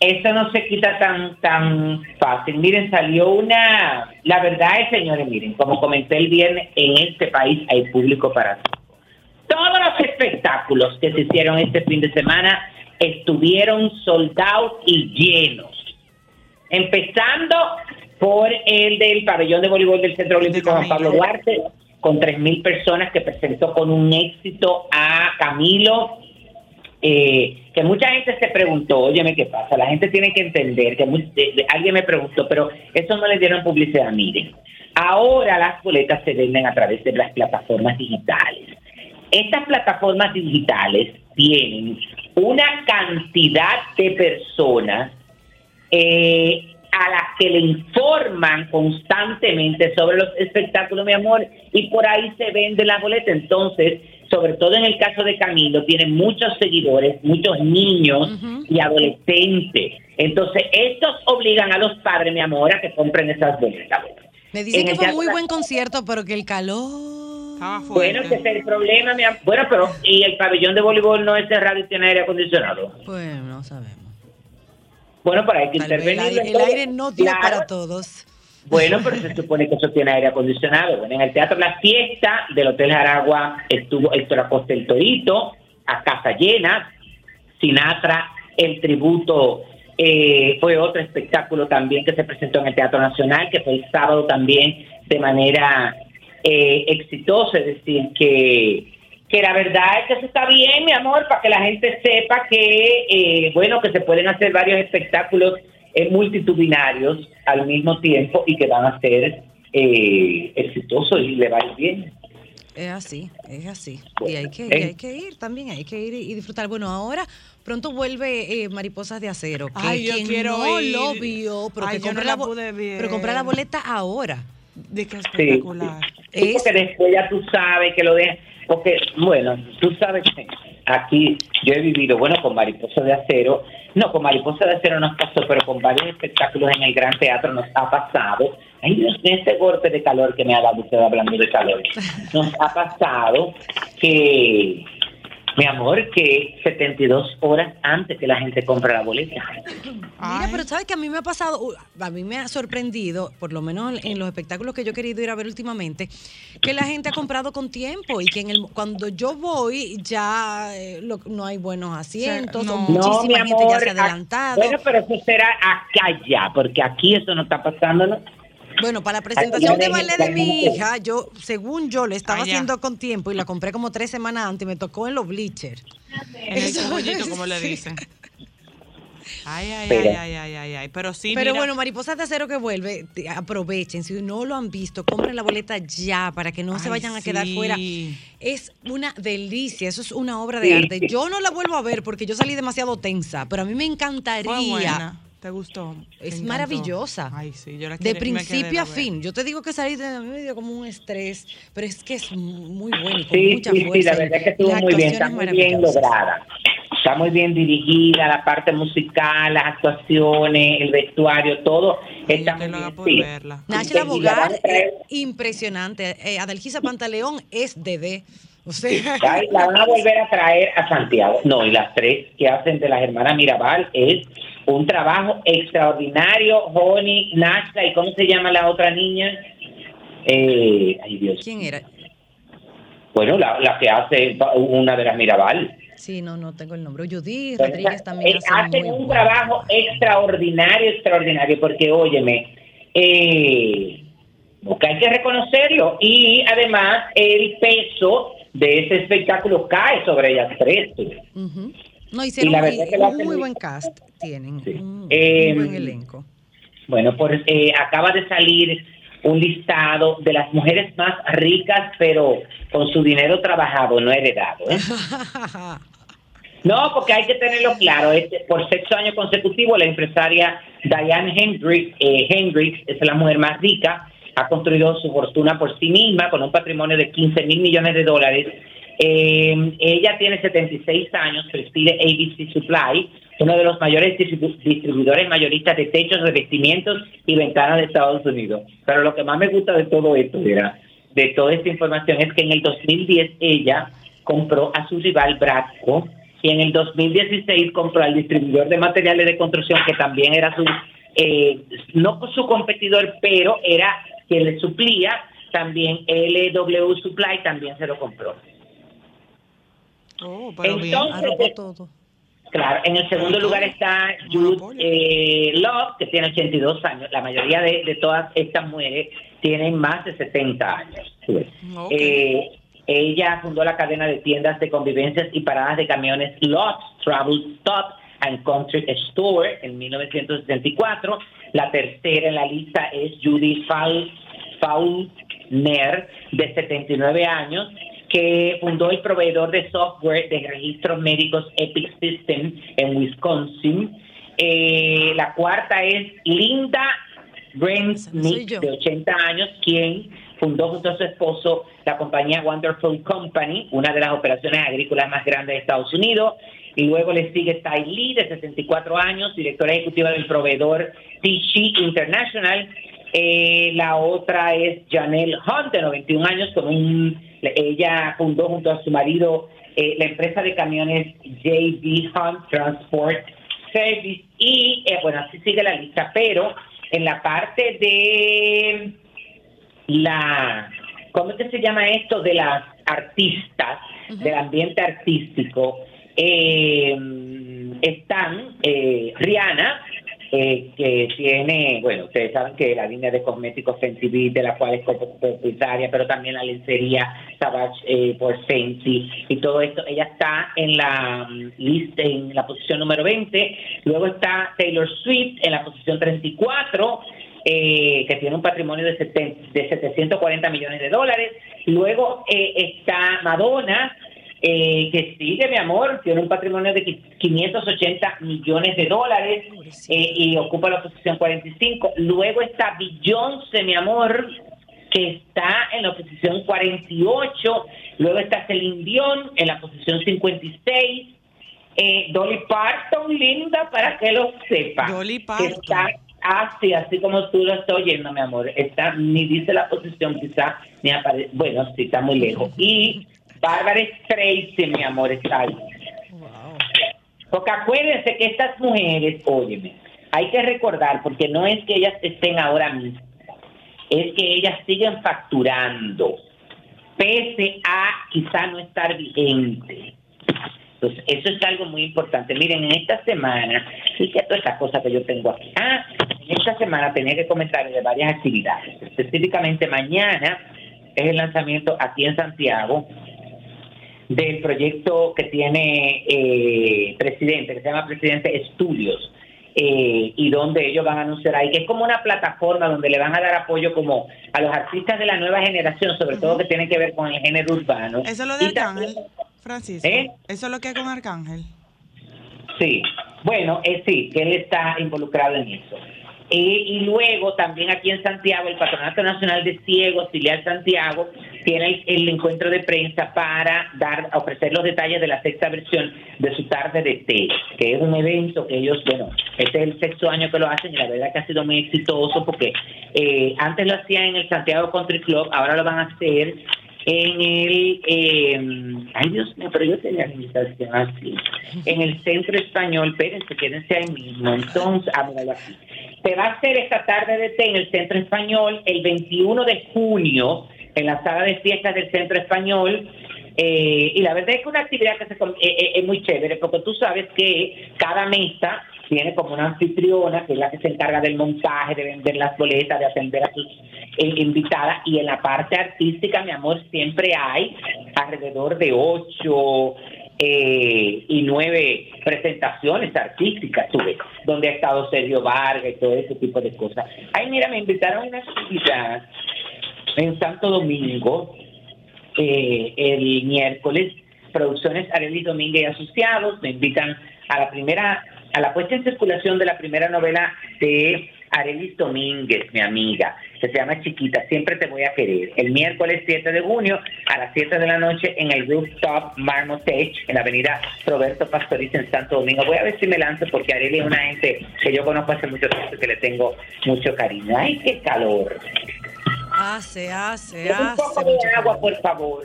Eso no se quita tan tan fácil. Miren, salió una... La verdad es, señores, miren, como comenté el viernes, en este país hay público para todo. Todos los espectáculos que se hicieron este fin de semana estuvieron soldados y llenos. Empezando por el del pabellón de voleibol del Centro Olímpico Juan Pablo Duarte, con 3.000 personas que presentó con un éxito a Camilo, eh, que mucha gente se preguntó, óyeme, ¿qué pasa? La gente tiene que entender, que alguien me preguntó, pero eso no le dieron publicidad, miren. Ahora las boletas se venden a través de las plataformas digitales. Estas plataformas digitales tienen una cantidad de personas eh, a las que le informan constantemente sobre los espectáculos, mi amor, y por ahí se vende la boleta. Entonces, sobre todo en el caso de Camilo, tiene muchos seguidores, muchos niños y adolescentes. Entonces, estos obligan a los padres, mi amor, a que compren esas boletas. Me dicen En que fue muy buen concierto, pero que el calor... Estaba Bueno, ese es el problema, mi amor. Bueno, pero ¿y el pabellón de voleibol no es cerrado y tiene aire acondicionado? Pues no sabemos. Bueno, para hay que Tal vez el intervenir. aire, el aire no dio Claro. para todos. Bueno, pero se supone que eso tiene aire acondicionado. Bueno, en el Teatro La Fiesta del Hotel Jaragua estuvo Héctor Acosta el Torito, a casa llena. Sinatra, el tributo eh, fue otro espectáculo también que se presentó en el Teatro Nacional, que fue el sábado también de manera eh, exitosa, es decir, que, que la verdad es que eso está bien, mi amor, para que la gente sepa que, eh, bueno, que se pueden hacer varios espectáculos eh, multitudinarios al mismo tiempo y que van a ser eh, exitosos y le va a ir bien. Es así, es así. Y hay que, y eh. hay que ir también, hay que ir y disfrutar. Bueno, ahora pronto vuelve eh, Mariposas de Acero. Que Ay, yo quien quiero no ir. lo vio, pero, Ay, que yo no compre la bo- pude ver. pero comprar la boleta ahora. De qué espectacular. Sí, Es- porque después ya tú sabes que lo dejan. Porque, bueno, tú sabes que aquí yo he vivido, bueno, con Mariposa de Acero. No, con Mariposa de Acero nos pasó, pero con varios espectáculos en el Gran Teatro nos ha pasado. Ay, Dios ese golpe de calor que me ha dado usted hablando de calor. Nos ha pasado que, mi amor, que 72 horas antes que la gente compra la boleta. Mira, pero sabes que a mí me ha pasado, uh, a mí me ha sorprendido, por lo menos en los espectáculos que yo he querido ir a ver últimamente, que la gente ha comprado con tiempo y que en el, cuando yo voy ya eh, lo- no hay buenos asientos, no. o No, muchísima mi gente ya amor, se ha a- adelantado. Bueno, pero eso será acá ya, porque aquí eso no está pasando, ¿no? Bueno, para la presentación de Ay, ballet de mi hija, yo, según yo, le estaba haciendo con tiempo y la compré como tres semanas antes y me tocó en los bleachers. En el cogollito, como le dicen. Ay, ay, ay, ay, ay, ay, ay. Pero sí, Pero mira, bueno, Mariposas de Acero que vuelve, te- aprovechen. Si no lo han visto, compren la boleta ya para que no se Ay, vayan a quedar fuera. Es una delicia, eso es una obra de Sí. arte. Yo no la vuelvo a ver porque yo salí demasiado tensa, pero a mí me encantaría. ¿Te gustó? Es maravillosa. Ay, sí, yo la de quedé principio a fin. Yo te digo que salí de a mí me dio como un estrés, pero es que es muy bueno y con Sí, mucha sí, sí, la verdad es que estuvo muy bien, está muy bien lograda. Está muy bien dirigida, la parte musical, las actuaciones, el vestuario, todo Ay, está muy bien. por sí. verla. Nachla Bogar, traer- impresionante. Eh, Adalgisa Pantaleón es Dede. O sea, la van a volver a traer a Santiago. No, y las tres que hacen de las hermanas Mirabal es un trabajo extraordinario. Honey, Nashla, ¿y cómo se llama la otra niña? Eh, ay, Dios. ¿quién era? Bueno, la, la que hace una de las Mirabal. Sí, no, no tengo el nombre. Judy Rodríguez también eh, hace hacen un trabajo extraordinario, extraordinario, porque óyeme, eh, porque hay que reconocerlo y además el peso de ese espectáculo cae sobre ellas tres. No, hicieron Y la muy- verdad que un hacen muy muy- buen cast. Tienen Sí. un, Eh, un buen elenco. Bueno, pues eh, acaba de salir un listado de las mujeres más ricas, pero con su dinero trabajado, no heredado. ¿eh? No, porque hay que tenerlo claro. Este, por sexto año consecutivo, la empresaria Diane Hendricks, eh, Hendricks es la mujer más rica, ha construido su fortuna por sí misma con un patrimonio de 15 mil millones de dólares. Eh, ella tiene 76 años, preside ABC Supply, uno de los mayores distribu- distribuidores mayoristas de techos, revestimientos y ventanas de Estados Unidos. Pero lo que más me gusta de todo esto, era, de toda esta información, es que en el 2010 ella compró a su rival Bradco y en el 2016 compró al distribuidor de materiales de construcción que también era su, eh, no su competidor, pero era quien le suplía, también LW Supply también se lo compró. Oh, pero. Entonces, todo. Claro, en el segundo lugar está Jude eh, Love, que tiene 82 años. La mayoría de, de todas estas mujeres tienen más de 70 años. Eh, ella fundó la cadena de tiendas de convivencias y paradas de camiones Lots Travel Stop and Country Store en 1964. La tercera en la lista es Judy Faul- Faulkner, de 79 años, que fundó el proveedor de software de registros médicos Epic System en Wisconsin. Eh, la cuarta es Linda Esa no soy Brent yo. de 80 años, quien fundó junto a su esposo la compañía Wonderful Company, una de las operaciones agrícolas más grandes de Estados Unidos. Y luego le sigue Tai Lee, de 64 años, directora ejecutiva del proveedor Tichy International. Eh, la otra es Janelle Hunt, de 91 años, con un, ella fundó junto a su marido eh, la empresa de camiones JB Hunt Transport Service. Y eh, bueno, así sigue la lista, pero en la parte de la, ¿cómo es que se llama esto? De las artistas, del ambiente artístico. eh, están eh, Rihanna, eh, que tiene, bueno, ustedes saben que la línea de cosméticos Fenty de la cual es propietaria, pero también la lencería Savage eh, por Fenty y todo esto. Ella está en la mm, lista, en la posición número 20. Luego está Taylor Swift en la posición 34. eh, que tiene un patrimonio de, seten- de 740 millones de dólares. Luego eh, está Madonna, eh, que sigue, mi amor, tiene un patrimonio de qui- 580 millones de dólares eh, y ocupa la posición 45. Luego está Beyoncé, mi amor, que está en la posición 48. Luego está Celine Dion en la posición 56. Eh, Dolly Parton, linda, para que lo sepa. Dolly Parton. está así, así como tú lo estás oyendo, mi amor. Está, ni dice la posición, quizá, ni aparece. Bueno, sí, está muy lejos. Y Bárbara Streisand, mi amor, está ahí. Porque acuérdense que estas mujeres, óyeme, hay que recordar, porque no es que ellas estén ahora mismo, es que ellas siguen facturando, pese a quizá no estar vigente. Entonces, eso es algo muy importante. Miren, en esta semana, y que todas estas cosas que yo tengo aquí. Ah, en esta semana tenía que comentar de varias actividades. Específicamente mañana es el lanzamiento aquí en Santiago del proyecto que tiene eh, presidente, que se llama Presidente Estudios, eh, y donde ellos van a anunciar ahí, que es como una plataforma donde le van a dar apoyo como a los artistas de la nueva generación, sobre todo que tiene que ver con el género urbano. Eso es lo de Y también- Arcángel, Francisco. ¿Eh? Eso es lo que hay con Arcángel. Sí, bueno, eh, sí, que él está involucrado en eso. Eh, y luego también aquí en Santiago, el Patronato Nacional de Ciegos, filial Santiago, tiene el, encuentro de prensa para dar, ofrecer los detalles de la sexta versión de su tarde de té, que es un evento que ellos, bueno, este es el sexto año que lo hacen y la verdad que ha sido muy exitoso porque eh, antes lo hacían en el Santiago Country Club, ahora lo van a hacer en el, eh, ay Dios mío, pero yo tenía la invitación así, en el Centro Español, espérense, quédense ahí mismo, entonces, ah. Se va a hacer esta tarde de té en el Centro Español el 21 de junio, en la sala de fiestas del Centro Español, eh, y la verdad es que una actividad que se eh, eh, es muy chévere, porque tú sabes que cada mesa tiene como una anfitriona, que es la que se encarga del montaje, de vender las boletas, de atender a sus eh, invitadas, y en la parte artística, mi amor, siempre hay alrededor de ocho y nueve presentaciones artísticas, tú ves, donde ha estado Sergio Vargas y todo ese tipo de cosas. Ay, mira, me invitaron a una actividad en Santo Domingo eh, el miércoles. Producciones Arelis Domínguez y Asociados me invitan a la primera, a la puesta en circulación de la primera novela de Arelis Domínguez, mi amiga, que se llama Chiquita, siempre te voy a querer. El miércoles 7 de junio a las 7 de la noche en el rooftop Marmotech, en la avenida Roberto Pastoriza en Santo Domingo. Voy a ver si me lanzo porque Areli es una gente que yo conozco hace mucho tiempo y que le tengo mucho cariño. ¡Ay, qué calor! Hace, hace, Un hace. poco de agua, por favor.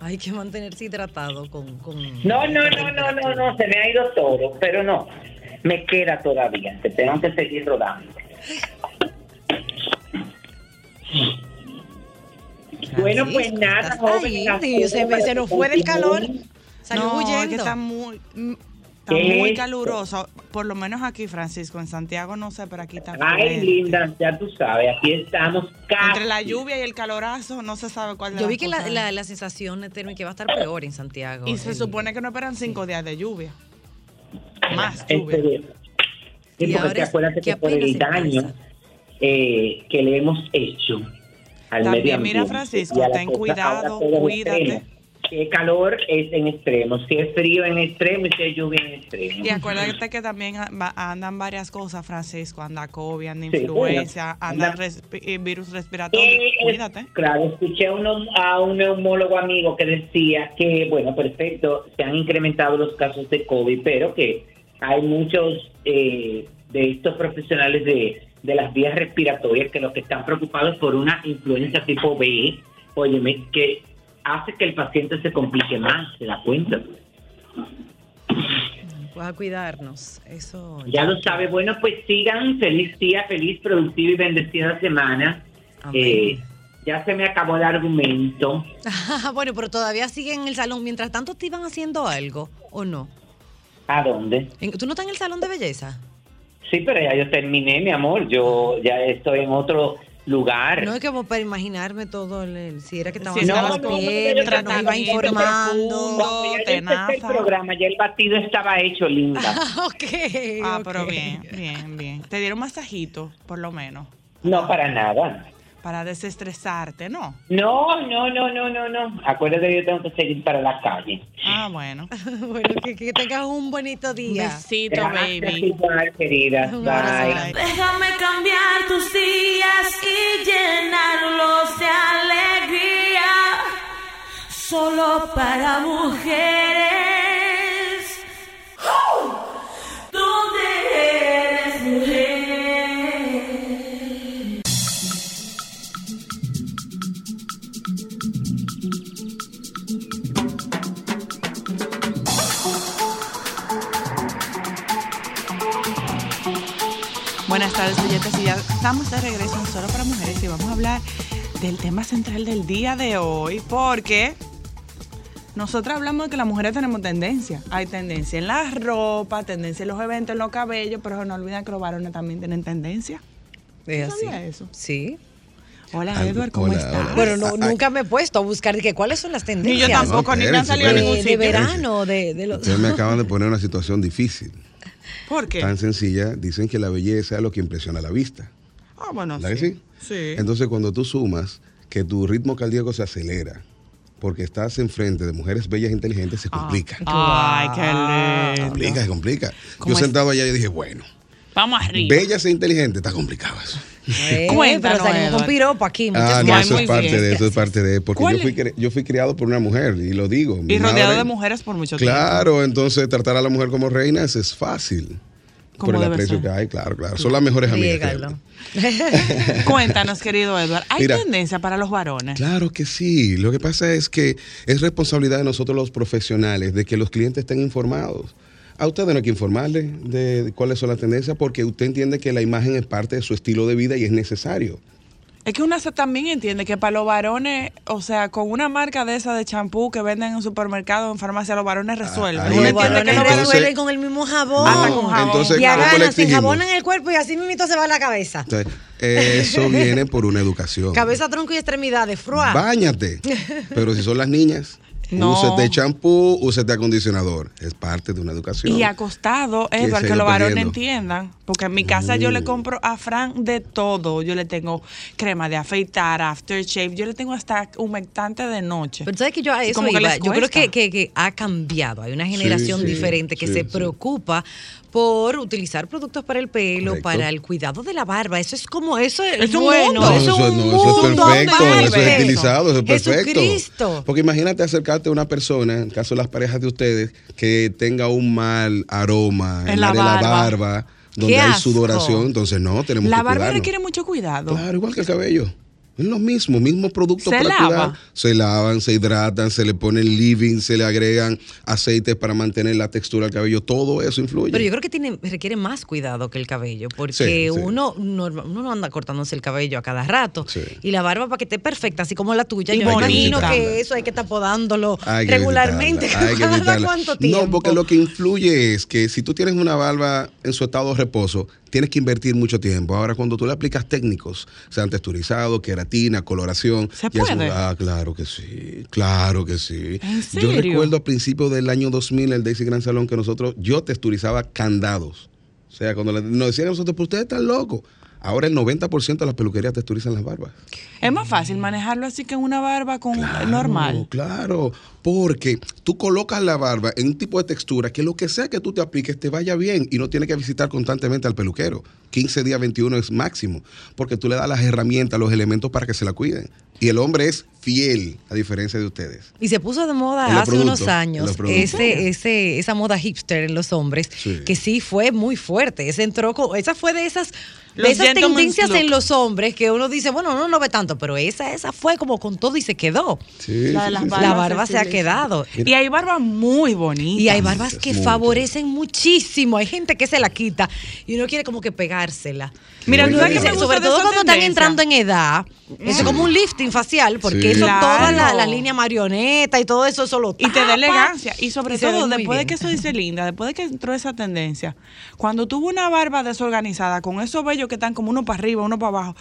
Hay que mantenerse hidratado con... con No, no, no, no, no, no, se me ha ido todo, pero no, me queda todavía, te tengo que seguir rodando. Bueno, pues nada. Sí, se, me- se nos fue del calor. Salió no, es que huyendo. está muy, está ¿Qué muy caluroso. Por lo menos aquí, Francisco, en Santiago no sé, pero aquí está Ay, linda, ya tú sabes, aquí estamos casi. Entre la lluvia y el calorazo, no se sabe cuál de Yo vi que la, la, la sensación térmica va a estar peor en Santiago. Y se supone que no esperan cinco días de lluvia. Más Este, lluvia. sí, Y porque ahora te es acuérdate que por el daño eh, que le hemos hecho al También, medio mira, ambiente Francisco, y a la ten cosa, cuidado, cuídate. Si es calor es en extremo, si es frío en extremo y si es lluvia en extremo. Y acuérdate que también andan varias cosas, Francisco. Anda COVID, anda Sí, influencia, bueno, anda respi- eh, virus respiratorio. Eh, Cuídate. Claro, escuché a, uno- a un neumólogo amigo que decía que, bueno, perfecto, se han incrementado los casos de COVID, pero que hay muchos eh, de estos profesionales de, de las vías respiratorias que los que están preocupados por una influencia tipo B, óyeme, que hace que el paciente se complique más, ¿se da cuenta? Pues a cuidarnos. Eso. Ya lo sabe. Bueno, pues sigan. Feliz día, feliz, productiva y bendecida semana. Eh, Ya se me acabó el argumento. bueno, pero todavía siguen en el salón. Mientras tanto, ¿te iban haciendo algo o no? ¿A dónde? ¿Tú no estás en el salón de belleza? Sí, pero ya yo terminé, mi amor. Yo ya estoy en otro lugar. No es como para imaginarme todo, el, el- si era que estaban Sí, no, haciendo no, no, pie, no, mientras nos iba informando. profundo. Tenaza. el programa, ya el batido estaba hecho, linda. ok. Ah, ok. pero bien, bien, bien. Te dieron masajito, por lo menos, No, para nada. Para desestresarte, ¿no? No, no, no, no, no, no. Acuérdate que yo tengo que seguir para la calle. Ah, bueno. bueno, que, que tengas un bonito día. Besito, Gracias, baby. igual, querida. Un Bye. abrazo. Déjame cambiar tus días y llenarlos de alegría. Solo para mujeres. Buenas tardes, oyentes. Y ya estamos de regreso en Solo para Mujeres y vamos a hablar del tema central del día de hoy, porque nosotros hablamos de que las mujeres tenemos tendencia. Hay tendencia en la ropa, tendencia en los eventos, en los cabellos, pero no olviden que los varones también tienen tendencia. Es ¿Tú así. sabías eso? Sí. Hola, Edward, ¿cómo hola, estás? hola. Bueno, no, Ay. nunca me he puesto a buscar de que cuáles son las Ni tendencias. yo tampoco, ni me han salido de, ningún de sitio. verano, de, de los... Ustedes me acaban de poner una situación difícil. ¿Por qué? Tan sencilla, dicen que la belleza es lo que impresiona a la vista. Ah, bueno, ¿Verdad que sí? Sí. Entonces, cuando tú sumas que tu ritmo cardíaco se acelera porque estás enfrente de mujeres bellas e inteligentes, se complica. Ay, qué Se lindo. complica, se complica. ¿Cómo Yo sentado allá y dije, bueno, Vamos arriba. bellas e inteligentes, está complicado eso. Eh, Cuéntanos, pero salimos con piropo aquí. Muchas Ah, no, eso es parte bien. de eso, es parte de porque ¿Cuál yo fui, es? yo fui criado por una mujer y lo digo. Y rodeado madre- de mujeres por mucho tiempo. Claro, entonces tratar a la mujer como reina eso es fácil. Por ¿Cómo el aprecio ser? que hay, claro, claro. Son las mejores amigas. que. Cuéntanos, querido Edward. ¿Hay Mira. tendencia para los varones? Claro que sí. Lo que pasa es que es responsabilidad de nosotros los profesionales de que los clientes estén informados. A ustedes no hay que informarle de cuáles son las tendencias porque usted entiende que la imagen es parte de su estilo de vida y es necesario. Es que se también entiende que para los varones, o sea, con una marca de esa de champú que venden en un supermercado o en farmacia, los varones resuelven. ahí uno Los está. entiende que varones no Entonces- resuelven con el mismo jabón. Hasta con jabón. Entonces, y ¿cómo le agarran, se jabonan el cuerpo y así mismo se va a la cabeza. Entonces, eso viene por una educación. Cabeza, tronco y extremidades. Frua. Báñate. Pero si son las niñas, No. úsete champú, úsete acondicionador. Es parte de una educación. Y acostado, Que Edward, que ha los varones entiendan. Porque en mi casa yo le Mm. compro a Fran de todo. Yo le tengo crema de afeitar, aftershave. Yo le tengo hasta humectante de noche. Pero sabes que yo a eso Como que iba. les Yo creo que, que- que ha cambiado. Hay una generación sí, diferente que sí, se sí. preocupa por utilizar productos para el pelo, Correcto. para el cuidado de la barba. Eso es como eso es, Es un bueno, mundo. eso, No, es un no, eso es mundo perfecto, eso es utilizado, eso es perfecto. Jesucristo. Porque imagínate acercarte a una persona, en el caso de las parejas de ustedes, que tenga un mal aroma En en la la, de la barba. barba, donde Qué hay asco. sudoración, entonces no, tenemos La que barba cuidarnos. requiere mucho cuidado. Claro, igual que el cabello. Es lo mismo, mismo producto ¿Se para lava? cuidar. Se lavan, se hidratan, se le pone living, se le agregan aceites para mantener la textura del cabello. Todo eso influye. Pero yo creo que tiene, requiere más cuidado que el cabello, porque Sí, sí. Uno, norma- uno no anda cortándose el cabello a cada rato. Sí. Y la barba para que esté perfecta, así como la tuya. Y yo imagino que eso hay que estar podándolo Hay que regularmente. hay que ¿Cada evitarla. cuánto tiempo? No, porque lo que influye es que si tú tienes una barba en su estado de reposo, tienes que invertir mucho tiempo. Ahora, cuando tú le aplicas técnicos, sean texturizado, coloración. ¿Se es- puede? ah, claro que sí, claro que sí. ¿En Yo recuerdo a principios del año 2000, el Daisy Gran Salón, que nosotros, yo texturizaba candados. O sea, cuando le- nos decían a nosotros, pues ustedes están locos. Ahora el 90% de las peluquerías texturizan las barbas. Es más fácil manejarlo así que en una barba con Claro, normal. Claro, porque tú colocas la barba en un tipo de textura que lo que sea que tú te apliques te vaya bien y no tienes que visitar constantemente al peluquero. 15 días, 21 es máximo, porque tú le das las herramientas, los elementos para que se la cuiden. Y el hombre es fiel, a diferencia de ustedes. Y se puso de moda hace unos años ese, ese, esa moda hipster en los hombres, Sí. que sí fue muy fuerte. Ese entró con- esa fue de esas, de esas tendencias look. en los hombres que uno dice, bueno, no lo ve tanto, pero esa, esa fue como con todo y se quedó. Sí, La de las barbas La barba se ha quedado. Y hay barbas muy bonitas. Y hay barbas es que mucho. favorecen muchísimo. Hay gente que se la quita y uno quiere como que pegársela. Mira, Muy ¿tú sabes qué bien. me gusta sobre todo cuando están entrando en edad. Eso es como un lifting facial, porque Sí. eso, Claro. toda la, la línea marioneta y todo eso, eso lo Y te da elegancia. Y sobre y todo, después de que eso dice linda, después de que entró esa tendencia, cuando tuvo una barba desorganizada, con esos que están como uno para arriba, uno para abajo,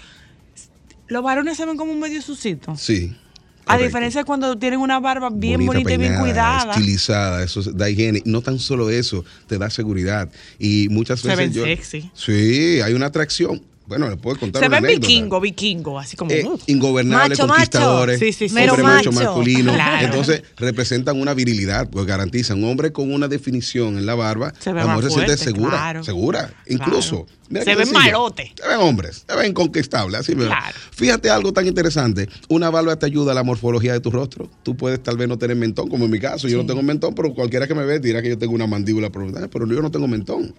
los varones se ven como un medio sucito. Sí. A correcto. diferencia de cuando tienen una barba bien bonita, y bien cuidada. Estilizada, eso da higiene. No tan solo eso, te da seguridad. Y muchas Se veces. ven yo- sexy. Sí, hay una atracción. Bueno, le puedo contar Se ven vikingo, vikingo, así como. Eh, uh. ingobernables, Macho, macho. conquistadores, Sí, sí, sí. hombre macho, masculino. Claro. Entonces representan una virilidad, pues garantizan. Un hombre con una definición en la barba, Se ve la mujer se siente segura, claro. segura. Incluso. Claro. mira Se ven sencilla. malotes. Se ven hombres, se ven conquistables, así. Claro. Fíjate algo tan interesante. Una barba te ayuda a la morfología de tu rostro. Tú puedes tal vez no tener mentón, como en mi caso. Yo no tengo mentón, pero cualquiera que me ve dirá que yo tengo una mandíbula profunda, pero yo no tengo mentón.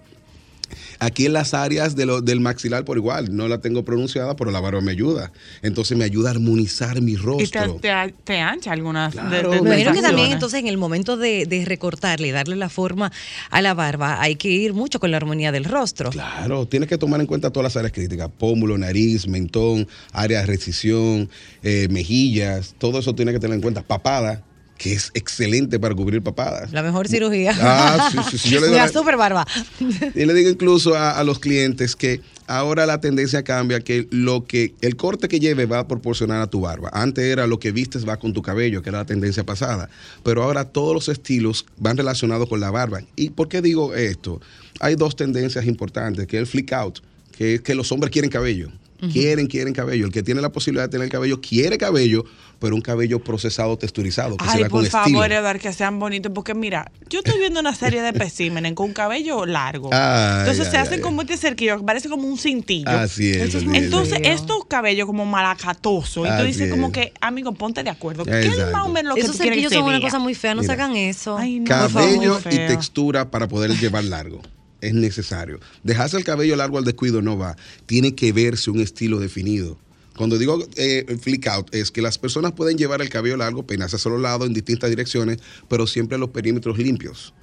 Aquí en las áreas de lo- del maxilar por igual, no la tengo pronunciada, pero la barba me ayuda. Entonces me ayuda a armonizar mi Y te, rostro. te, te ancha algunas Claro. de, de- Me imagino que también entonces en el momento de, de recortarle y darle la forma a la barba hay que ir mucho con la armonía del rostro. Claro, tienes que tomar en cuenta todas las áreas críticas, pómulo, nariz, mentón, área de recisión, eh, mejillas, todo eso tienes que tener en cuenta. Papada, que es excelente para cubrir papadas. La mejor cirugía. Ah, sí, sí, sí, yo le la super barba. Y le digo incluso a, a los clientes que ahora la tendencia cambia, que lo que el corte que lleve va a proporcionar a tu barba. Antes era lo que vistes va con tu cabello, que era la tendencia pasada. Pero ahora todos los estilos van relacionados con la barba. ¿Y por qué digo esto? Hay dos tendencias importantes, que es el flick out, que es que los hombres quieren cabello. Quieren, quieren cabello. El que tiene la posibilidad de tener cabello quiere cabello, pero un cabello procesado, texturizado, que se Ay, vea con por favor, estilo. Edward, que sean bonitos, porque mira, yo estoy viendo una serie de especímenes con cabello largo. Ay, Entonces se hacen como este cerquillo, que parece como un cintillo. Así es. Así. Entonces, estos cabellos como malacatosos, y tú dices como que, amigo, ponte de acuerdo. ¿Qué es más o menos lo que Esos tú quieres que cerquillos se son una vea? cosa muy fea, no Mira. sacan eso. Ay, no, por favor, cabello y textura para poder llevar largo. Es necesario. Dejarse el cabello largo al descuido no va. Tiene que verse un estilo definido. Cuando digo eh, flick out, es que las personas pueden llevar el cabello largo, peinarse a los lados en distintas direcciones, pero siempre los perímetros limpios.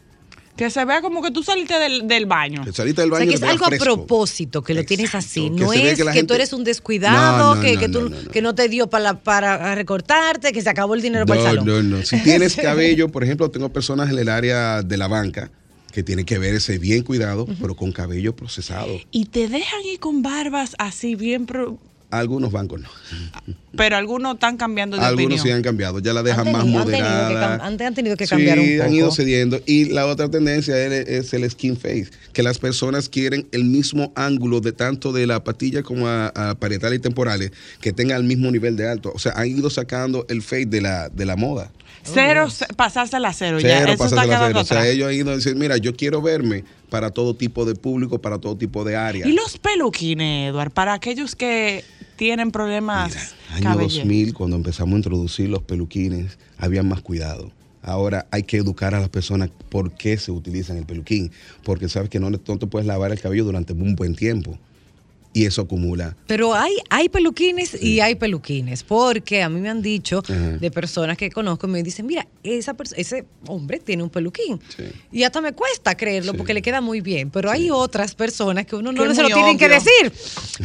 Que se vea como que tú saliste del, del baño. Que saliste del O sea, baño que es algo a fresco. propósito que lo tienes Exacto, así. que No ve es que que, la tú gente- eres un descuidado, No, no, que, no, que, tú, no, no, no. que no te dio para, para recortarte, que se acabó el dinero para el No, salón. no, no. Si tienes cabello, por ejemplo, tengo personas en el área de la banca que tienen que verse bien cuidado, pero con cabello procesado. Y te dejan ir con barbas así bien... pro- Algunos bancos no. Pero algunos están cambiando de Algunos opinión. sí han cambiado, ya la dejan Han más tenido- han tenido que moderada. han tenido que Sí, cambiar un han poco. ido cediendo. Y la otra tendencia es, es el skin face, que las personas quieren el mismo ángulo de tanto de la patilla como a, a parietales y temporales, que tenga el mismo nivel de alto. O sea, han ido sacando el face de la, de la moda. Cero, ce- pasársela a cero, ya. Cero, Eso está quedando cero. O sea, ellos han ido a decir, mira, yo quiero verme para todo tipo de público, para todo tipo de área. Y los peluquines, Eduard, para aquellos que tienen problemas Mira, año cabelleros. 2000, cuando empezamos a introducir los peluquines, había más cuidado. Ahora hay que educar a las personas por qué se utilizan el peluquín. Porque sabes que no, no te puedes lavar el cabello durante un buen tiempo. Y eso acumula. Pero hay, hay peluquines y hay peluquines, porque a mí me han dicho Ajá. de personas que conozco, me dicen, mira, esa ese hombre tiene un peluquín. Sí. Y hasta me cuesta creerlo Sí. porque le queda muy bien. Pero hay otras personas que uno no se lo tienen que decir,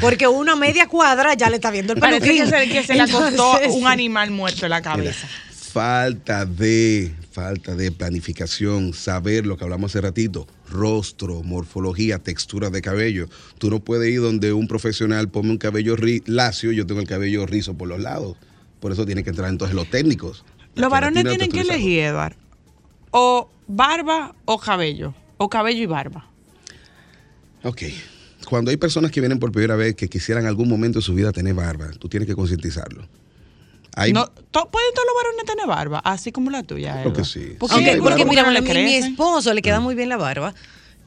porque una media cuadra ya le está viendo el Parece peluquín. que se, que se le acostó Entonces, un animal muerto en la cabeza. Falta de, falta de planificación, saber lo que hablamos hace ratito, rostro, morfología, textura de cabello. Tú no puedes ir donde un profesional pone un cabello lacio, yo tengo el cabello rizo por los lados. Por eso tiene que entrar entonces los técnicos. Los varones tienen que elegir, Eduard, o barba o cabello, o cabello y barba. Ok. Cuando hay personas que vienen por primera vez que quisieran en algún momento de su vida tener barba, tú tienes que concientizarlo. Hay, No, to- ¿Pueden todos los varones tener barba? Así como la tuya, Creo que sí. Porque, Sí, porque mira, le mi, mi esposo le queda muy bien la barba.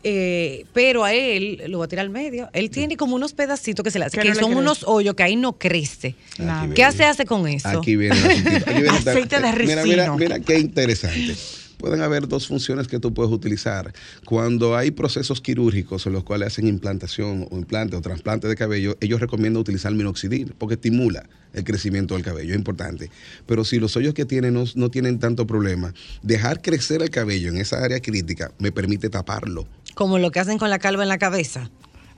eh, pero a él lo va a tirar al medio. Él tiene como unos pedacitos que se le hacen, Que no son crece. unos hoyos que ahí no crece. ¿Qué se hace con eso? Aquí viene. Aquí Aceite de Mira, mira, mira qué interesante. Pueden haber dos funciones que tú puedes utilizar. Cuando hay procesos quirúrgicos en los cuales hacen implantación o implante o trasplante de cabello, ellos recomiendan utilizar minoxidil porque estimula el crecimiento del cabello, es importante. Pero si los hoyos que tienen no, no tienen tanto problema, dejar crecer el cabello en esa área crítica me permite taparlo. Como lo que hacen con la calva en la cabeza.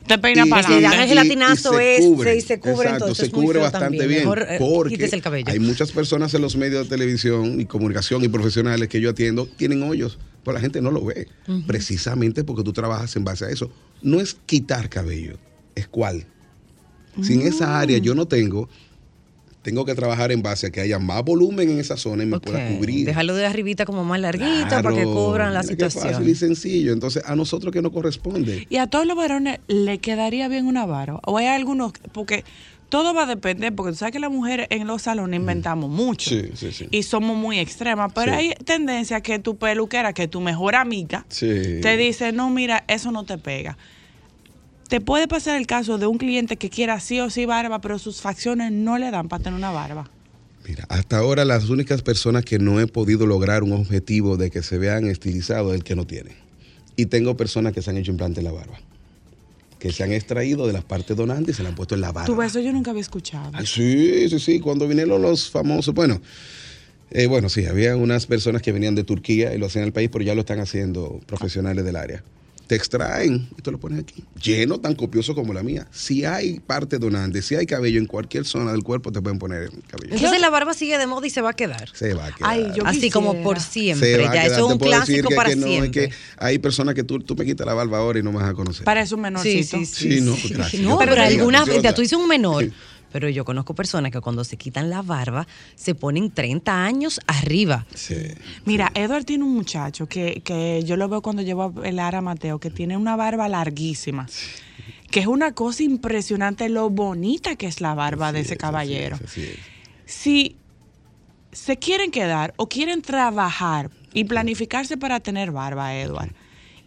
Te peina Y- para le dan el gelatinazo se ese cubre, y se cubre, exacto, entonces se es cubre bastante también. bien. Mejor, eh, porque el cabello. hay muchas personas en los medios de televisión y comunicación y profesionales que yo atiendo tienen hoyos, pero la gente no lo ve. Precisamente porque tú trabajas en base a eso. No es quitar cabello, es cuál. Si en esa área yo no tengo, tengo que trabajar en base a que haya más volumen en esa zona y me pueda cubrir. Déjalo de arribita como más larguito para que Claro, cubran la mira qué situación. fácil y sencillo. Entonces, a nosotros que nos corresponde. Y a todos los varones le quedaría bien una barba. O hay algunos, porque todo va a depender, porque tú sabes que las mujeres en los salones inventamos mucho. Sí, sí, sí. Y somos muy extremas. Pero hay tendencia que tu peluquera, que tu mejor amiga, te dice, no, mira, eso no te pega. Te puede pasar el caso de un cliente que quiera sí o sí barba, pero sus facciones no le dan para tener una barba. Mira, hasta ahora las únicas personas que no he podido lograr un objetivo de que se vean estilizados es el que no tiene. Y tengo personas que se han hecho implante en la barba. Que se han extraído de las partes donantes y se la han puesto en la barba. Tu beso yo nunca había escuchado. Sí, sí, sí. Cuando vinieron los famosos, bueno, eh, bueno, sí, había unas personas que venían de Turquía y lo hacían en el país, pero ya lo están haciendo profesionales del área. Te extraen y tú lo pones aquí. Lleno, tan copioso como la mía. Si hay parte donante, si hay cabello en cualquier zona del cuerpo, te pueden poner el cabello. Entonces la barba sigue de moda y se va a quedar. Se va a quedar. Ay, yo Así como por Se siempre. va a Ya quedar. eso es un clásico que- para que no, es siempre. que hay personas que tú, tú me quitas la barba ahora y no me vas a conocer. Parece un menorcito. Sí, sí, Sí, no, gracias. No, pero digo, algunas tú dices un menor. Pero yo conozco personas que cuando se quitan la barba se ponen 30 años arriba. Sí. Mira, Edward tiene un muchacho que, que yo lo veo cuando llevo a velar a Mateo, que tiene una barba larguísima. Que es una cosa impresionante lo bonita que es la barba de ese es, caballero. así es, así es. Si se quieren quedar o quieren trabajar y planificarse para tener barba, Edward,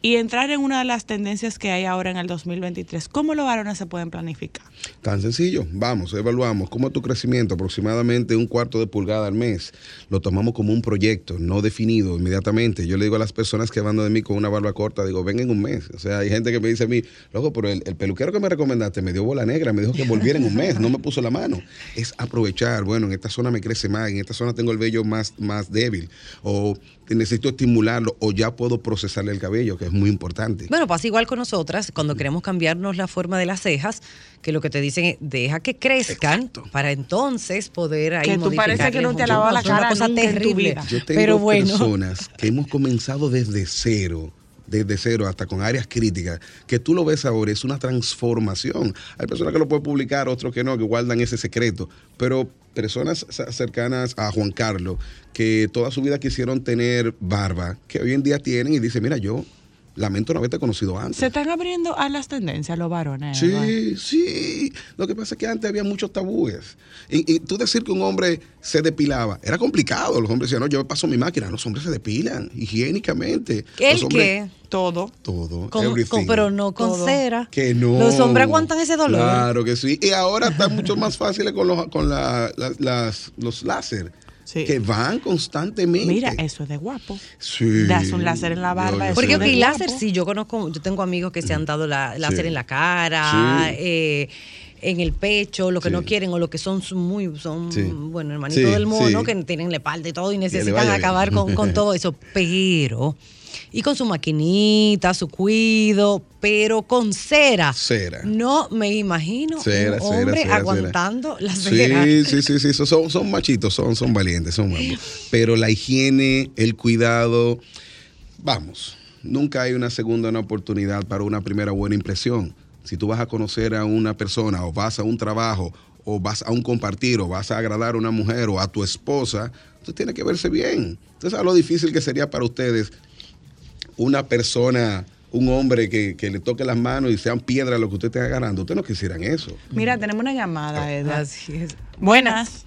y entrar en una de las tendencias que hay ahora en el 2023, ¿cómo los varones se pueden planificar? Tan sencillo, vamos, evaluamos cómo tu crecimiento, aproximadamente un cuarto de pulgada al mes. Lo tomamos como un proyecto no definido inmediatamente. Yo le digo a las personas que van de mí con una barba corta, digo, ven en un mes. O sea, hay gente que me dice a mí, loco, pero el, el peluquero que me recomendaste me dio bola negra, me dijo que volviera en un mes, no me puso la mano. Es aprovechar, bueno, en esta zona me crece más, en esta zona tengo el vello más, más débil, o necesito estimularlo, o ya puedo procesarle el cabello, que es muy importante. Bueno, pasa igual con nosotras cuando queremos cambiarnos la forma de las cejas, que lo que te dicen es deja que crezcan Exacto. para entonces poder ahí Que tú parece que no te has lavado la Es una cara cosa nunca en tu terrible. vida. Yo tengo Pero bueno, personas que hemos comenzado desde cero, desde cero hasta con áreas críticas, que tú lo ves ahora, es una transformación. Hay personas que lo pueden publicar, otros que no, que guardan ese secreto, pero personas cercanas a Juan Carlos, que toda su vida quisieron tener barba, que hoy en día tienen y dicen, mira, yo lamento no haberte conocido antes. Se están abriendo a las tendencias los varones. Sí, sí. Lo que pasa es que antes había muchos tabúes. Y, y tú decir que un hombre se depilaba, era complicado. Los hombres decían, no, yo me paso mi máquina. Los hombres se depilan higiénicamente. ¿El Los hombres- qué? Todo. Todo. Con- con- pero no con Todo. cera. Que no. Los hombres aguantan ese dolor. Claro que sí. Y ahora está mucho más fácil con los, con la- la- las, los láser. Sí. Que van constantemente. Mira, eso es de guapo. Sí. Das un láser en la barba, eso Porque es ok, de láser guapo. sí, yo conozco, yo tengo amigos que se han dado la, láser Sí. en la cara, Sí. eh, en el pecho, lo que Sí. no quieren o lo que son muy, son, Sí. bueno, hermanito Sí, del mono, sí. que tienen la espalda y todo y necesitan acabar con, con todo eso, pero, y con su maquinita, su cuido, pero con cera. Cera. No me imagino Cera, un hombre cera, cera. aguantando la cera. Sí, sí, sí, sí, son, son machitos, son, son valientes, son malos. Pero la higiene, el cuidado, vamos, nunca hay una segunda una oportunidad para una primera buena impresión. Si tú vas a conocer a una persona o vas a un trabajo o vas a un compartir o vas a agradar a una mujer o a tu esposa, tú tienes que verse bien. Entonces, a lo difícil que sería para ustedes una persona, un hombre que, que le toque las manos y sean piedras lo que usted esté agarrando. Ustedes no quisieran eso. Mira, tenemos una llamada, Edward. Así es. Buenas.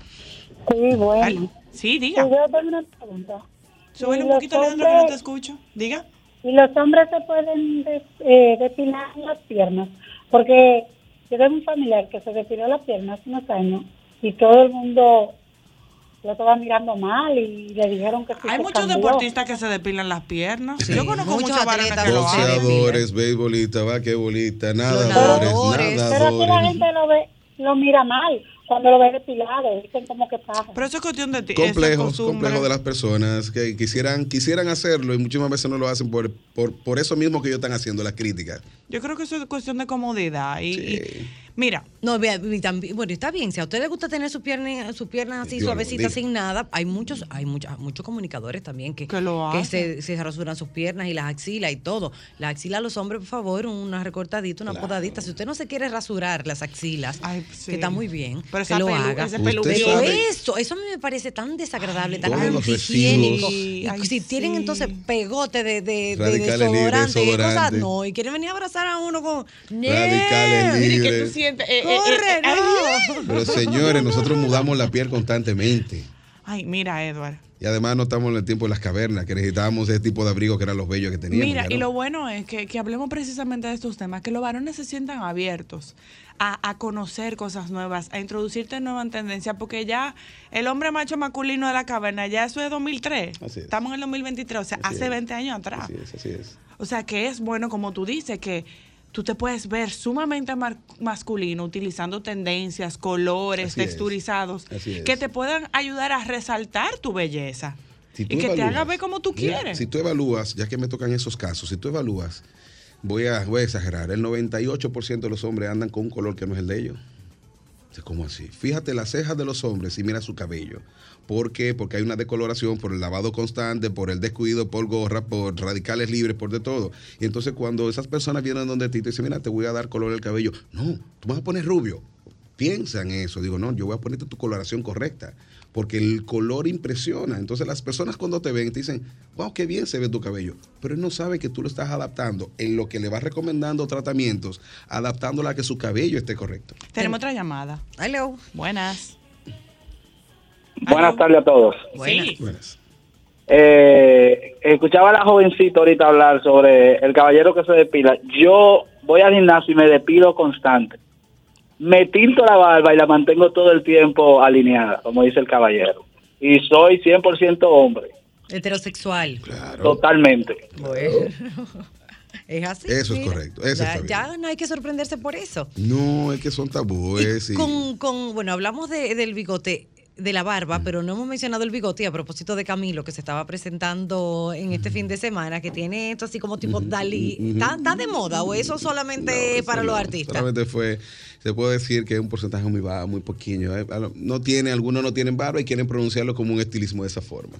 Sí, bueno. Sí, Sí, diga. yo tengo una pregunta. Súbele Y un los poquito, Alejandro, que no te hombres- escucho. Diga. Y los hombres se pueden des- eh, depilar las piernas, porque yo tengo un familiar que se depiló las piernas hace unos años y todo el mundo lo estaba mirando mal y le dijeron que sí Hay muchos cambió. deportistas que se depilan las piernas. Sí, Yo conozco muchos atletas que lo hacen. Boxeadores, beisbolistas, vaquebolistas, nadadores, nadadores. Pero aquí la gente lo ve, lo mira mal, cuando lo ves depilado, dicen como que pasa. Pero eso es cuestión de ti. costumbre. complejos de las personas que quisieran, quisieran hacerlo y muchísimas veces no lo hacen por, por, por eso mismo que ellos están haciendo las críticas. Yo creo que eso es cuestión de comodidad. Y, y- mira, No, también- bueno, está bien. Si a usted le gusta tener sus piernas, sus piernas así suavecitas sin nada, hay muchos, hay muchos, muchos comunicadores también que, Que lo que hacen. se, se rasuran sus piernas y las axilas y todo. Las axilas, los hombres, por favor, una recortadita, una Claro. podadita. Si usted no se quiere rasurar las axilas, Ay, sí. que está muy bien, Pero que esa lo pelu- haga. ese Usted peluquero. Pero sabe- eso, eso a mí me parece tan desagradable, tan antihigiénico. residuos. Y Ay, si tienen entonces pegote de, desodorante y cosas, no, y quieren venir a abrazar a uno con... Radicales ¡Nee! mire que libres. tú sientes. eh, eh, eh, ¡Corre, eh, ay, no! Pero señores, nosotros mudamos la piel constantemente. Ay, mira, Edward. Y además no estamos en el tiempo de las cavernas, que necesitábamos ese tipo de abrigos que eran los bellos que teníamos. Mira, y lo bueno es que, que hablemos precisamente de estos temas, que los varones se sientan abiertos a, a conocer cosas nuevas, a introducirte en nuevas tendencias, porque ya el hombre macho masculino de la caverna, ya eso es 2003. Así es. Estamos en el 2023, o sea, Así hace es. 20 años atrás. Así es, así es. O sea, que es bueno, como tú dices, que tú te puedes ver sumamente masculino utilizando tendencias, colores, Así texturizados, es. que te puedan ayudar a resaltar tu belleza. Si y que te haga ver como tú quieres. Si tú evalúas, ya que me tocan esos casos, si tú evalúas, voy a, voy a exagerar, el 98% de los hombres andan con un color que no es el de ellos. ¿Cómo así? Fíjate las cejas de los hombres y mira su cabello. ¿Por qué? Porque hay una decoloración por el lavado constante, por el descuido, por gorra, por radicales libres, por de todo. Y entonces cuando esas personas vienen donde ti y te dicen, mira, te voy a dar color al cabello. No, tú vas a poner rubio. Piensa en eso. Digo, no, yo voy a ponerte tu coloración correcta. Porque el color impresiona. Entonces las personas cuando te ven te dicen, wow, qué bien se ve tu cabello. Pero él no sabe que tú lo estás adaptando en lo que le vas recomendando tratamientos, adaptándola a que su cabello esté correcto. Tenemos otra llamada. Hello. Buenas. Buenas tardes a todos. Sí. Buenas. Eh, escuchaba a la jovencita ahorita hablar sobre el caballero que se depila. Yo voy al gimnasio y me depilo constante. Me tinto la barba y la mantengo todo el tiempo alineada, como dice el caballero. Y soy 100% hombre, Heterosexual. Claro. totalmente. Bueno. Es así. Eso es correcto, eso ya, no hay que sorprenderse por eso. No, es que son tabúes. Y y- con, con, bueno, hablamos de- del bigote, de la barba, pero no hemos mencionado el bigote y a propósito de Camilo, que se estaba presentando en este fin de semana, que tiene esto así como tipo Dalí. ¿Está, está de moda o eso solamente No, para no. los artistas? Solamente fue, se puede decir que es un porcentaje muy bajo, muy pequeño. eh. No tiene, algunos no tienen barba y quieren pronunciarlo como un estilismo de esa forma.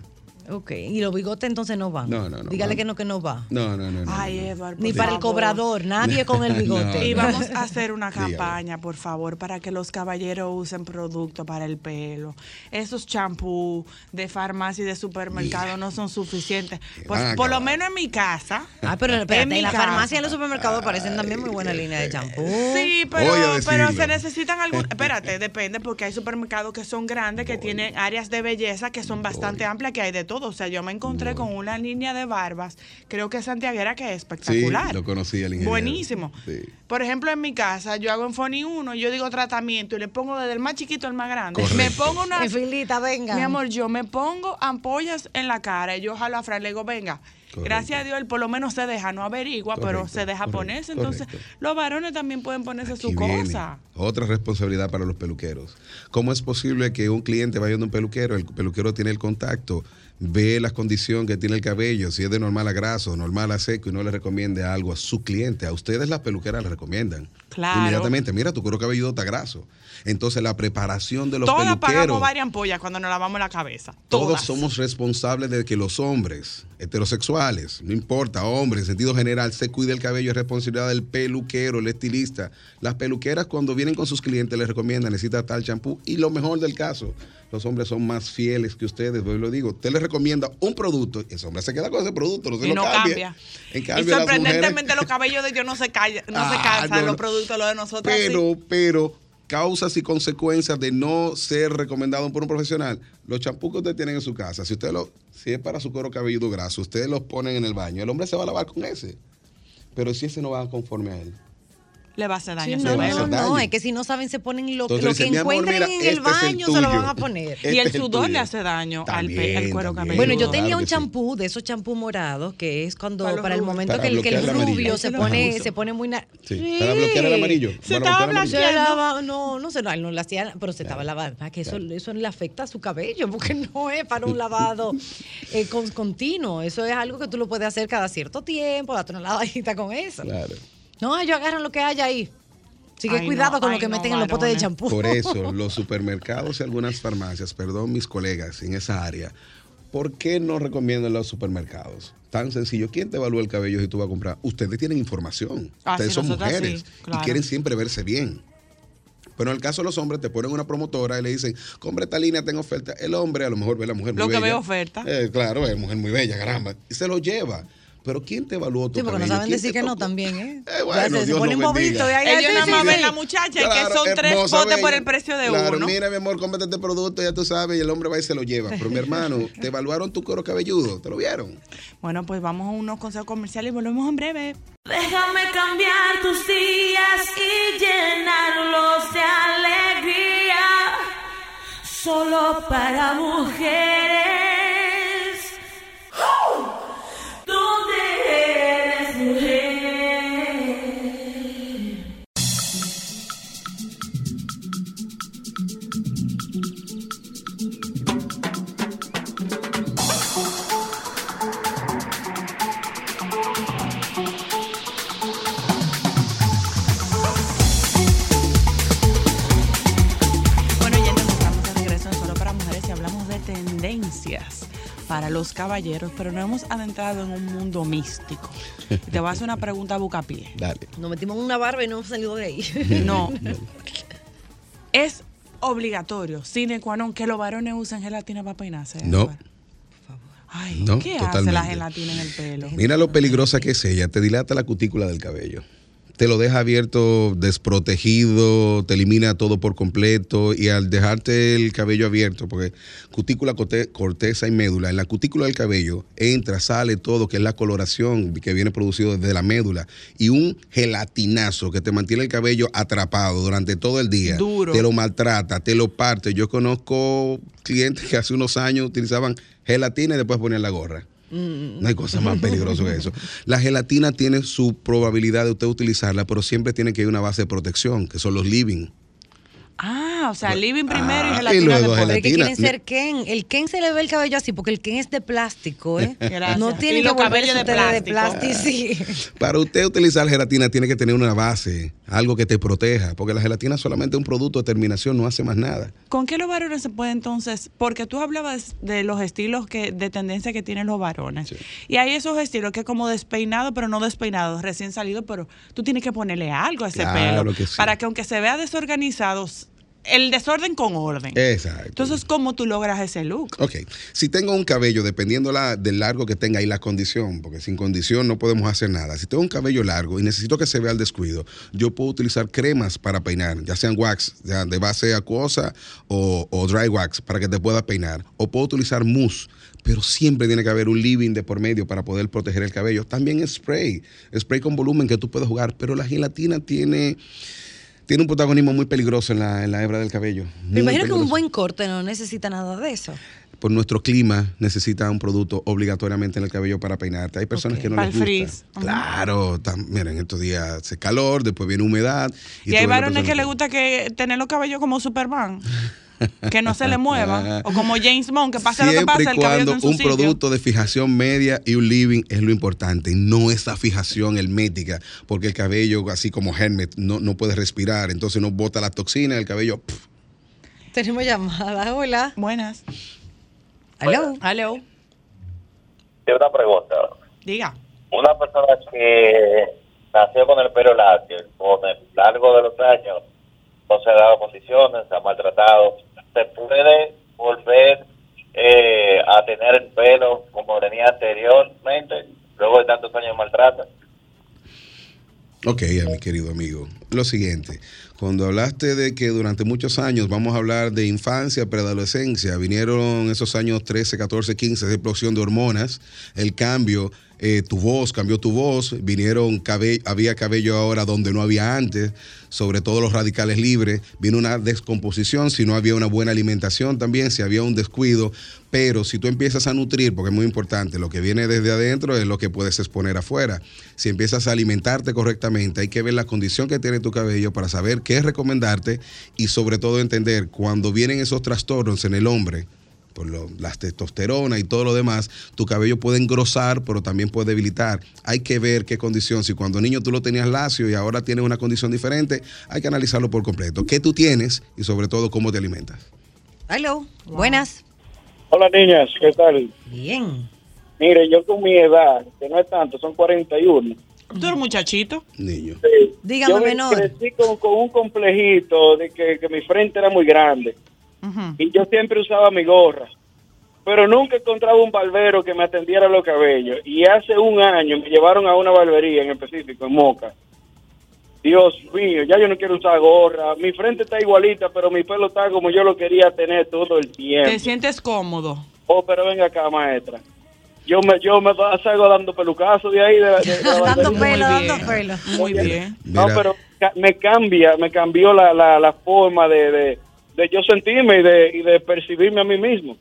Ok, y los bigotes entonces no van. No, no, no Dígale que no, que no va. No, no, no. no, Ay, no. Edward. Ni para el cobrador, nadie con el bigote. No, Y vamos a hacer una campaña, por favor, para que los caballeros usen productos para el pelo. Esos champú de farmacia y de supermercado no son suficientes. Pues, por lo menos en mi casa. Ah, pero espérate, en mi en la casa. farmacia y en los supermercados aparecen también muy buena línea de champú. Sí, pero, pero se necesitan algunos. Espérate, depende, porque hay supermercados que son grandes, que tienen áreas de belleza que son bastante amplias, que hay de todo. O sea, yo me encontré con una línea de barbas, creo que santiaguera, que es Sí, espectacular. lo conocí el ingeniero. Buenísimo. Sí. Por ejemplo, en mi casa, yo hago en Foni 1, yo digo tratamiento y le pongo desde el más chiquito al más grande. Correcto. Me pongo una. Filita, venga. Mi amor, yo me pongo ampollas en la cara y yo jalo a Fran, le digo, venga. Correcto. Gracias a Dios, él por lo menos se deja, no averigua, pero se deja correcto, ponerse. Entonces, correcto. los varones también pueden ponerse su viene cosa. Otra responsabilidad para los peluqueros. ¿Cómo es posible que un cliente vaya a un peluquero, el peluquero tiene el contacto, ve la condición que tiene el cabello, si es de normal a graso, normal a seco y no le recomiende algo a su cliente? A ustedes las peluqueras le recomiendan. Claro. Inmediatamente, mira, tu cuero cabelludo está graso. Entonces, la preparación de los Todas pagamos peluqueros. varias ampollas cuando nos lavamos la cabeza. Todos Todas. somos responsables de que los hombres heterosexuales, no importa, hombres en sentido general, se cuide el cabello, es responsabilidad del peluquero, el estilista. Las peluqueras cuando vienen con sus clientes les recomiendan, necesita tal champú y lo mejor del caso, los hombres son más fieles que ustedes, yo lo digo, usted les recomienda un producto y ese hombre se queda con ese producto, no se y lo no cambia. cambia. En y cambio, sorprendentemente mujeres- los cabellos de ellos no se, calla, no se Ah, cansan, no, los productos los de nosotros Pero, sí. pero, causas y consecuencias de no ser recomendado por un profesional. Los champús que usted tienen en su casa, si usted lo, si es para su cuero cabelludo graso, ustedes los ponen en el baño, el hombre se va a lavar con ese. Pero si ese no va conforme a él. Le va a hacer daño Sí, no, no, no, daño. es que si no saben se ponen lo, Entonces lo dice, que "Mi amor, encuentren mira, en el este es el baño, se lo tuyo". van a poner. Este y el es el sudor le hace daño al, pe- También, al cuero también. cabelludo. Bueno, yo Claro tenía un sí. champú de esos champú morados que es cuando Para el momento Para que el, que rubio se lo pone se pone muy na- Sí, para bloquear el amarillo. Se estaba lava- no, no sé, no, él no le hacía, pero se estaba lavando. Que eso, eso le afecta a su cabello, porque no es para un lavado eh, con- continuo. Eso es algo que tú lo puedes hacer cada cierto tiempo, date una lavadita con eso. Claro. No, ellos agarran lo que haya ahí. Ay, no, cuidado con ay, lo que no, meten en los potes de champú. Por eso, los supermercados y algunas farmacias, perdón mis colegas en esa área, ¿por qué no recomiendan los supermercados? Tan sencillo, ¿quién te evalúa el cabello si tú vas a comprar? Ustedes tienen información, Ah, ustedes sí, son mujeres sí, claro. y quieren siempre verse bien. Pero en el caso de los hombres, te ponen una promotora y le dicen, compra esta línea, tengo oferta. El hombre a lo mejor ve a la mujer muy Lo que bella. ve oferta. Eh, claro, es mujer muy bella, caramba. Y se lo lleva. Pero ¿quién te evaluó tu Sí, porque no saben ¿Quién decir que no también, ¿eh? Eh, bueno, se, Dios bobitos. y ahí, Ellos sí, nada más sí. ven la muchacha y que son tres potes por el precio de claro, uno. mira, mi amor, cómprate este producto, ya tú sabes, y el hombre va y se lo lleva. Pero mi hermano, te evaluaron tu cuero cabelludo, ¿te lo vieron? Bueno, pues vamos a unos consejos comerciales y volvemos en breve. Déjame cambiar tus días y llenarlos de alegría. Solo para mujeres. Para los caballeros, pero no hemos adentrado en un mundo místico. Te voy a hacer una pregunta a bucapié. Dale. Nos metimos en una barba y no hemos salido de ahí. No. es obligatorio, sine qua non, que los varones usen gelatina para peinarse. No. Álvaro? Ay, No, ¿qué hace la gelatina en el pelo? Mira lo peligrosa que es ella, te dilata la cutícula del cabello. Te lo deja abierto, desprotegido, te elimina todo por completo y al dejarte el cabello abierto, porque cutícula, corte- corteza y médula, en la cutícula del cabello entra, sale todo, que es la coloración que viene producido desde la médula y un gelatinazo que te mantiene el cabello atrapado durante todo el día. Duro. Te lo maltrata, te lo parte. Yo conozco clientes que hace unos años utilizaban gelatina y después ponían la gorra. No hay cosa más peligrosa que eso. La gelatina tiene su probabilidad de usted utilizarla, pero siempre tiene que ir una base de protección, que son los living. Ah, o sea, living primero Ah, y y gelatina luego después. Que quieren ser Ken. El Ken se le ve el cabello así porque el Ken es de plástico, ¿eh? Gracias. No tiene Y que volverse de ustedes plástico. sí. Para usted utilizar gelatina tiene que tener una base, algo que te proteja, porque la gelatina solamente es un producto de terminación, no hace más nada. ¿Con qué los varones se puede entonces? Porque tú hablabas de los estilos que de tendencia que tienen los varones. Sí. Y hay esos estilos que es como despeinado, pero no despeinado, recién salido, pero tú tienes que ponerle algo a ese Claro pelo. que sí. Para que aunque se vea desorganizado, el desorden con orden. Exacto. Entonces, ¿cómo tú logras ese look? Ok, si tengo un cabello, dependiendo la, del largo que tenga y la condición, porque sin condición no podemos hacer nada. Si tengo un cabello largo y necesito que se vea al descuido, yo puedo utilizar cremas para peinar, ya sean wax, ya de base acuosa o, o dry wax, para que te pueda peinar. O puedo utilizar mousse, pero siempre tiene que haber un living de por medio para poder proteger el cabello. También spray, spray con volumen que tú puedes jugar, pero la gelatina tiene... Tiene un protagonismo muy peligroso en la, en la hebra del cabello. Me imagino que un buen corte no necesita nada de eso. por nuestro clima necesita un producto obligatoriamente en el cabello para peinarte. Hay personas que no Para les el gusta. frizz. Claro, tam- miren, estos días hace calor, después viene humedad. Y, tú hay varones que les gusta que tener los cabellos como Superman. que no se le muevan. o como James Bond, que pase lo que pase, y el cabello cuando en su un sitio. producto de fijación media y un living es lo importante, no esa fijación hermética, porque el cabello, así como Helmet, no, no puede respirar, entonces no bota la toxina, el cabello. pff, Tenemos llamada. Hola. Buenas. Hello. Hello. Tengo una pregunta. Diga. Una persona que nació con el pelo largo, con el largo de los años, no se ha dado posiciones, se ha maltratado, ¿se puede volver eh, a tener el pelo como tenía anteriormente, luego de tantos años de maltrato? Ok, a mi querido amigo. Lo siguiente, cuando hablaste de que durante muchos años vamos a hablar de infancia, preadolescencia, vinieron esos años 13, 14, 15, esa explosión de hormonas, el cambio eh, tu voz, cambió tu voz, vinieron cabe- había cabello ahora donde no había antes, sobre todo los radicales libres, vino una descomposición, si no había una buena alimentación también, si había un descuido, pero si tú empiezas a nutrir, porque es muy importante, lo que viene desde adentro es lo que puedes exponer afuera. Si empiezas a alimentarte correctamente, hay que ver la condición que tiene tu cabello para saber qué recomendarte y sobre todo entender cuando vienen esos trastornos en el hombre, por lo- las testosterona y todo lo demás, tu cabello puede engrosar, pero también puede debilitar. Hay que ver qué condición. Si cuando niño tú lo tenías lacio y ahora tienes una condición diferente, hay que analizarlo por completo. ¿Qué tú tienes y sobre todo cómo te alimentas? Hello, buenas. Hola niñas, ¿qué tal? Bien. Mire, yo con mi edad, que no es tanto, son 41. Tú eres muchachito. Niño. Dígame, yo me menor. crecí con, con un complejito de que, que mi frente era muy grande. Y yo siempre usaba mi gorra. Pero nunca encontraba un barbero que me atendiera los cabellos. Y hace un año me llevaron a una barbería en específico, en Moca. Dios mío, ya yo no quiero usar gorra. Mi frente está igualita, pero mi pelo está como yo lo quería tener todo el tiempo. Te sientes cómodo. Oh, pero venga acá, maestra. Yo me, yo me salgo dando pelucazos de ahí. De, la- de la Dando pelo, dando pelo. Muy bien. No, pero ca- me cambia, me cambió la, la, la forma de, de, de yo sentirme y de, y de percibirme a mí mismo.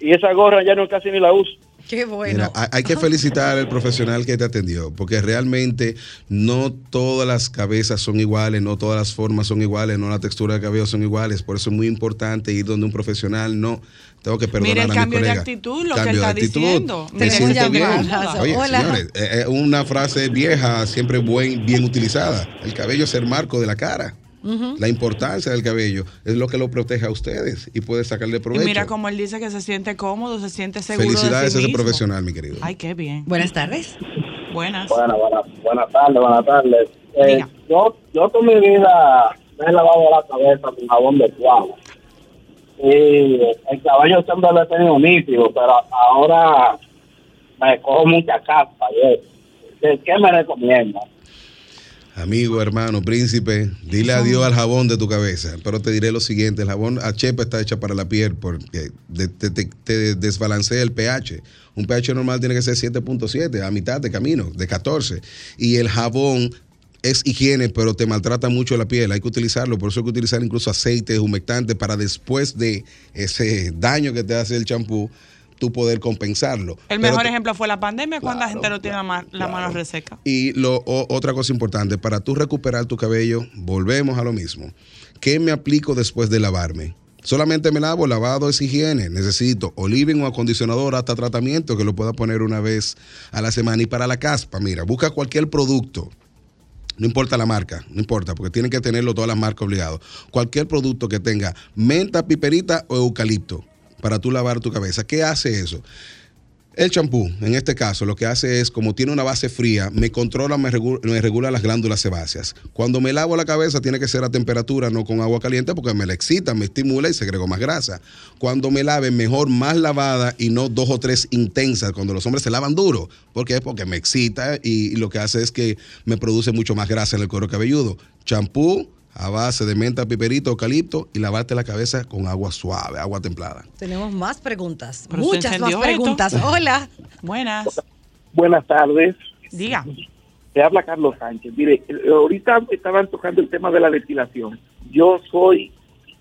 Y esa gorra ya no casi ni la uso. Qué bueno. Mira, hay, hay que felicitar al profesional que te atendió, porque realmente no todas las cabezas son iguales, no todas las formas son iguales, no la textura de cabello son iguales. Por eso es muy importante ir donde un profesional no. Tengo que perdonar Mira el a mi cambio de colega. actitud, lo que Cambio él de está actitud. diciendo. Me siento bien. Oye, Hola. señores, eh, una frase vieja, siempre buen, bien utilizada. El cabello es el marco de la cara. La importancia del cabello es lo que lo protege a ustedes y puede sacarle Y provecho. mira como él dice que se siente cómodo, se siente seguro Felicidades de a sí ese mismo. profesional, mi querido. Ay, qué bien. Buenas tardes. Buenas. Buenas, buenas, buenas tardes, buenas tardes. Eh, yo, yo toda mi vida me he lavado la cabeza con jabón de cuava. Y el caballo siempre lo he tenido nítido, pero ahora me cojo mucha caspa. eso. ¿Qué, me recomienda? Amigo, hermano, príncipe, dile adiós al jabón de tu cabeza. Pero te diré lo siguiente: el jabón a chepa está hecha para la piel porque te, te- te desbalancea el pH. Un pH normal tiene que ser 7.7, a mitad de camino, de 14. Y el jabón es higiene, pero te maltrata mucho la piel. Hay que utilizarlo, por eso hay que utilizar incluso aceites humectantes para después de ese daño que te hace el champú, tú poder compensarlo. El mejor te- ejemplo fue la pandemia cuando la gente no tiene la, ma- la mano reseca. y lo, o- otra cosa importante, para tú recuperar tu cabello, volvemos a lo mismo. ¿Qué me aplico después de lavarme? Solamente me lavo, lavado es higiene. Necesito o living o acondicionador hasta tratamiento que lo pueda poner una vez a la semana. Y para la caspa, mira, busca cualquier producto. No importa la marca, no importa, porque tienen que tenerlo todas las marcas obligados. Cualquier producto que tenga menta, piperita o eucalipto para tú lavar tu cabeza. ¿Qué hace eso? El champú, en este caso, lo que hace es, como tiene una base fría, me controla, me regula, las glándulas sebáceas. Cuando me lavo la cabeza, tiene que ser a temperatura, no con agua caliente, porque me la excita, me estimula y segrego más grasa. Cuando me lave, mejor más lavada y no dos o tres intensas, cuando los hombres se lavan duro. ¿Por qué? Porque me excita y, y lo que hace es que me produce mucho más grasa en el cuero cabelludo. Champú a base de menta, piperito, eucalipto y lavarte la cabeza con agua suave, agua templada. Tenemos más preguntas. Pero Muchas más preguntas. esto. Hola. Buenas. Buenas tardes. Diga. Te habla Carlos Sánchez. Mire, eh, ahorita estaban tocando el tema de la depilación. Yo soy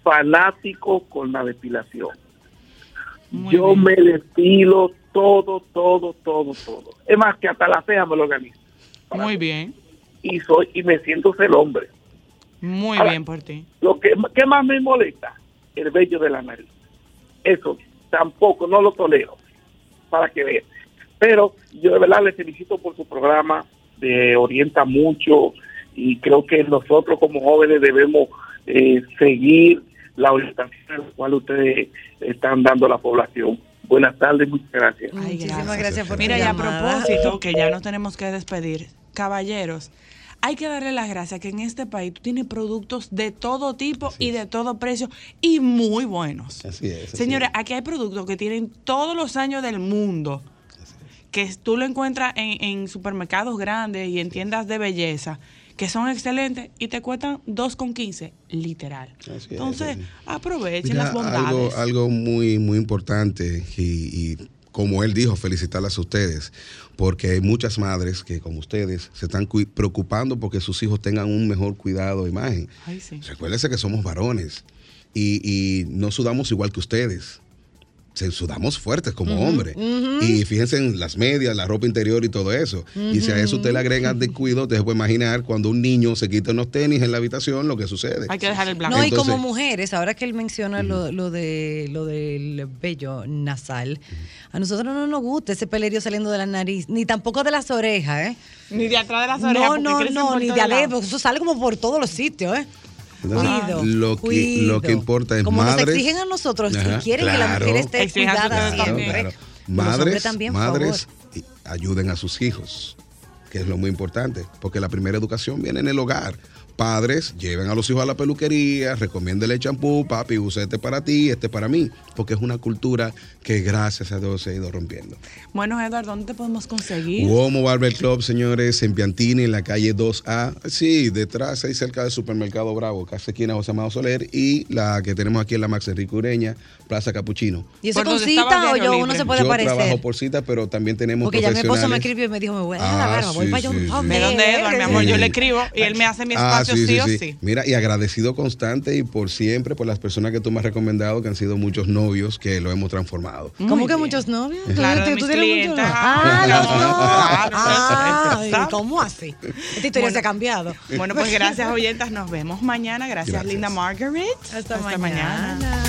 fanático con la depilación. Yo me depilo todo, todo, todo, todo. Es más, que hasta la ceja me lo organizo. Muy bien. Y soy y me siento ser hombre. Muy Ahora, bien por ti. Lo que ¿qué más me molesta, el vello de la nariz. Eso tampoco, no lo tolero, para que vean. Pero yo de verdad les felicito por su programa, de orienta mucho y creo que nosotros como jóvenes debemos eh, seguir la orientación a la cual ustedes están dando a la población. Buenas tardes, muchas gracias. Muchísimas gracias por Mira, y a propósito, que ya nos tenemos que despedir, caballeros, hay que darle las gracias que en este país tú tienes productos de todo tipo y de todo precio y muy buenos. Así es. así Señores, aquí hay productos que tienen todos los años del mundo, que tú lo encuentras en, en supermercados grandes y en tiendas de belleza, que son excelentes y te cuestan 2,15, literal. es, Entonces, así aprovechen Mira, las algo, bondades. algo muy, muy importante y, y como él dijo, felicitarlas a ustedes, porque hay muchas madres que, como ustedes, se están preocupando porque sus hijos tengan un mejor cuidado de imagen. Ay, sí. Recuérdense que somos varones y, y no sudamos igual que ustedes. Se sudamos fuertes como Ujú, hombres. Y fíjense en las medias, la ropa interior y todo eso. Y si a eso usted le agrega descuido, te puede imaginar cuando un niño se quita unos tenis en la habitación, lo que sucede. Hay que dejar el blanco. No, y Entonces- como mujeres, ahora que él menciona lo, lo de lo del vello nasal, a nosotros no nos gusta ese pelerio saliendo de la nariz, ni tampoco de las orejas, ¿eh? Ni de atrás de las orejas. No, no, no, ni de adentro, eso sale como por todos los sitios, ¿eh? Cuido, lo, que, cuido. lo que importa es Como nos madres. exigen a nosotros, si quieren que la mujer esté cuidada siempre. Claro. Madres, también, madres y- ayuden a sus hijos, que es lo muy importante, porque la primera educación viene en el hogar. Padres, lleven a los hijos a la peluquería, recomiéndele el champú, papi, usa este para ti, este para mí, porque es una cultura que gracias a Dios se ha ido rompiendo. Bueno, Eduardo, ¿dónde te podemos conseguir? Uomo Barber Club, señores, en Piantini, en la calle 2A. Sí, detrás, ahí cerca del supermercado Bravo, casi esquina José Amado Soler. Y la que tenemos aquí en la Max Enrique Ureña, Plaza Capuchino. ¿Y eso con cita o yo Libre. uno se puede Yo aparecer? trabajo por cita, pero también tenemos Porque ya mi esposo me escribió y me dijo, me voy a dejar la Ah, barba, voy sí, para allá sí, un sí. ¿De dónde Eduardo, mi amor? Yo le escribo y él me hace mi Ah, sí, o sí. Mira, y agradecido constante y por siempre por las personas que tú me has recomendado, que han sido muchos novios que lo hemos transformado. ¿Cómo que muchos novios? ¿Tú- Claro, tú- tú mis tienes muchos. Ah, los novios. ¿cómo así? Esta historia se ha cambiado. Bueno, pues gracias, oyentas. Nos vemos mañana. Gracias, Gracias. Linda Margaret. Hasta, mañana.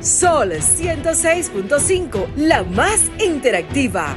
Sol 106.5, la más interactiva.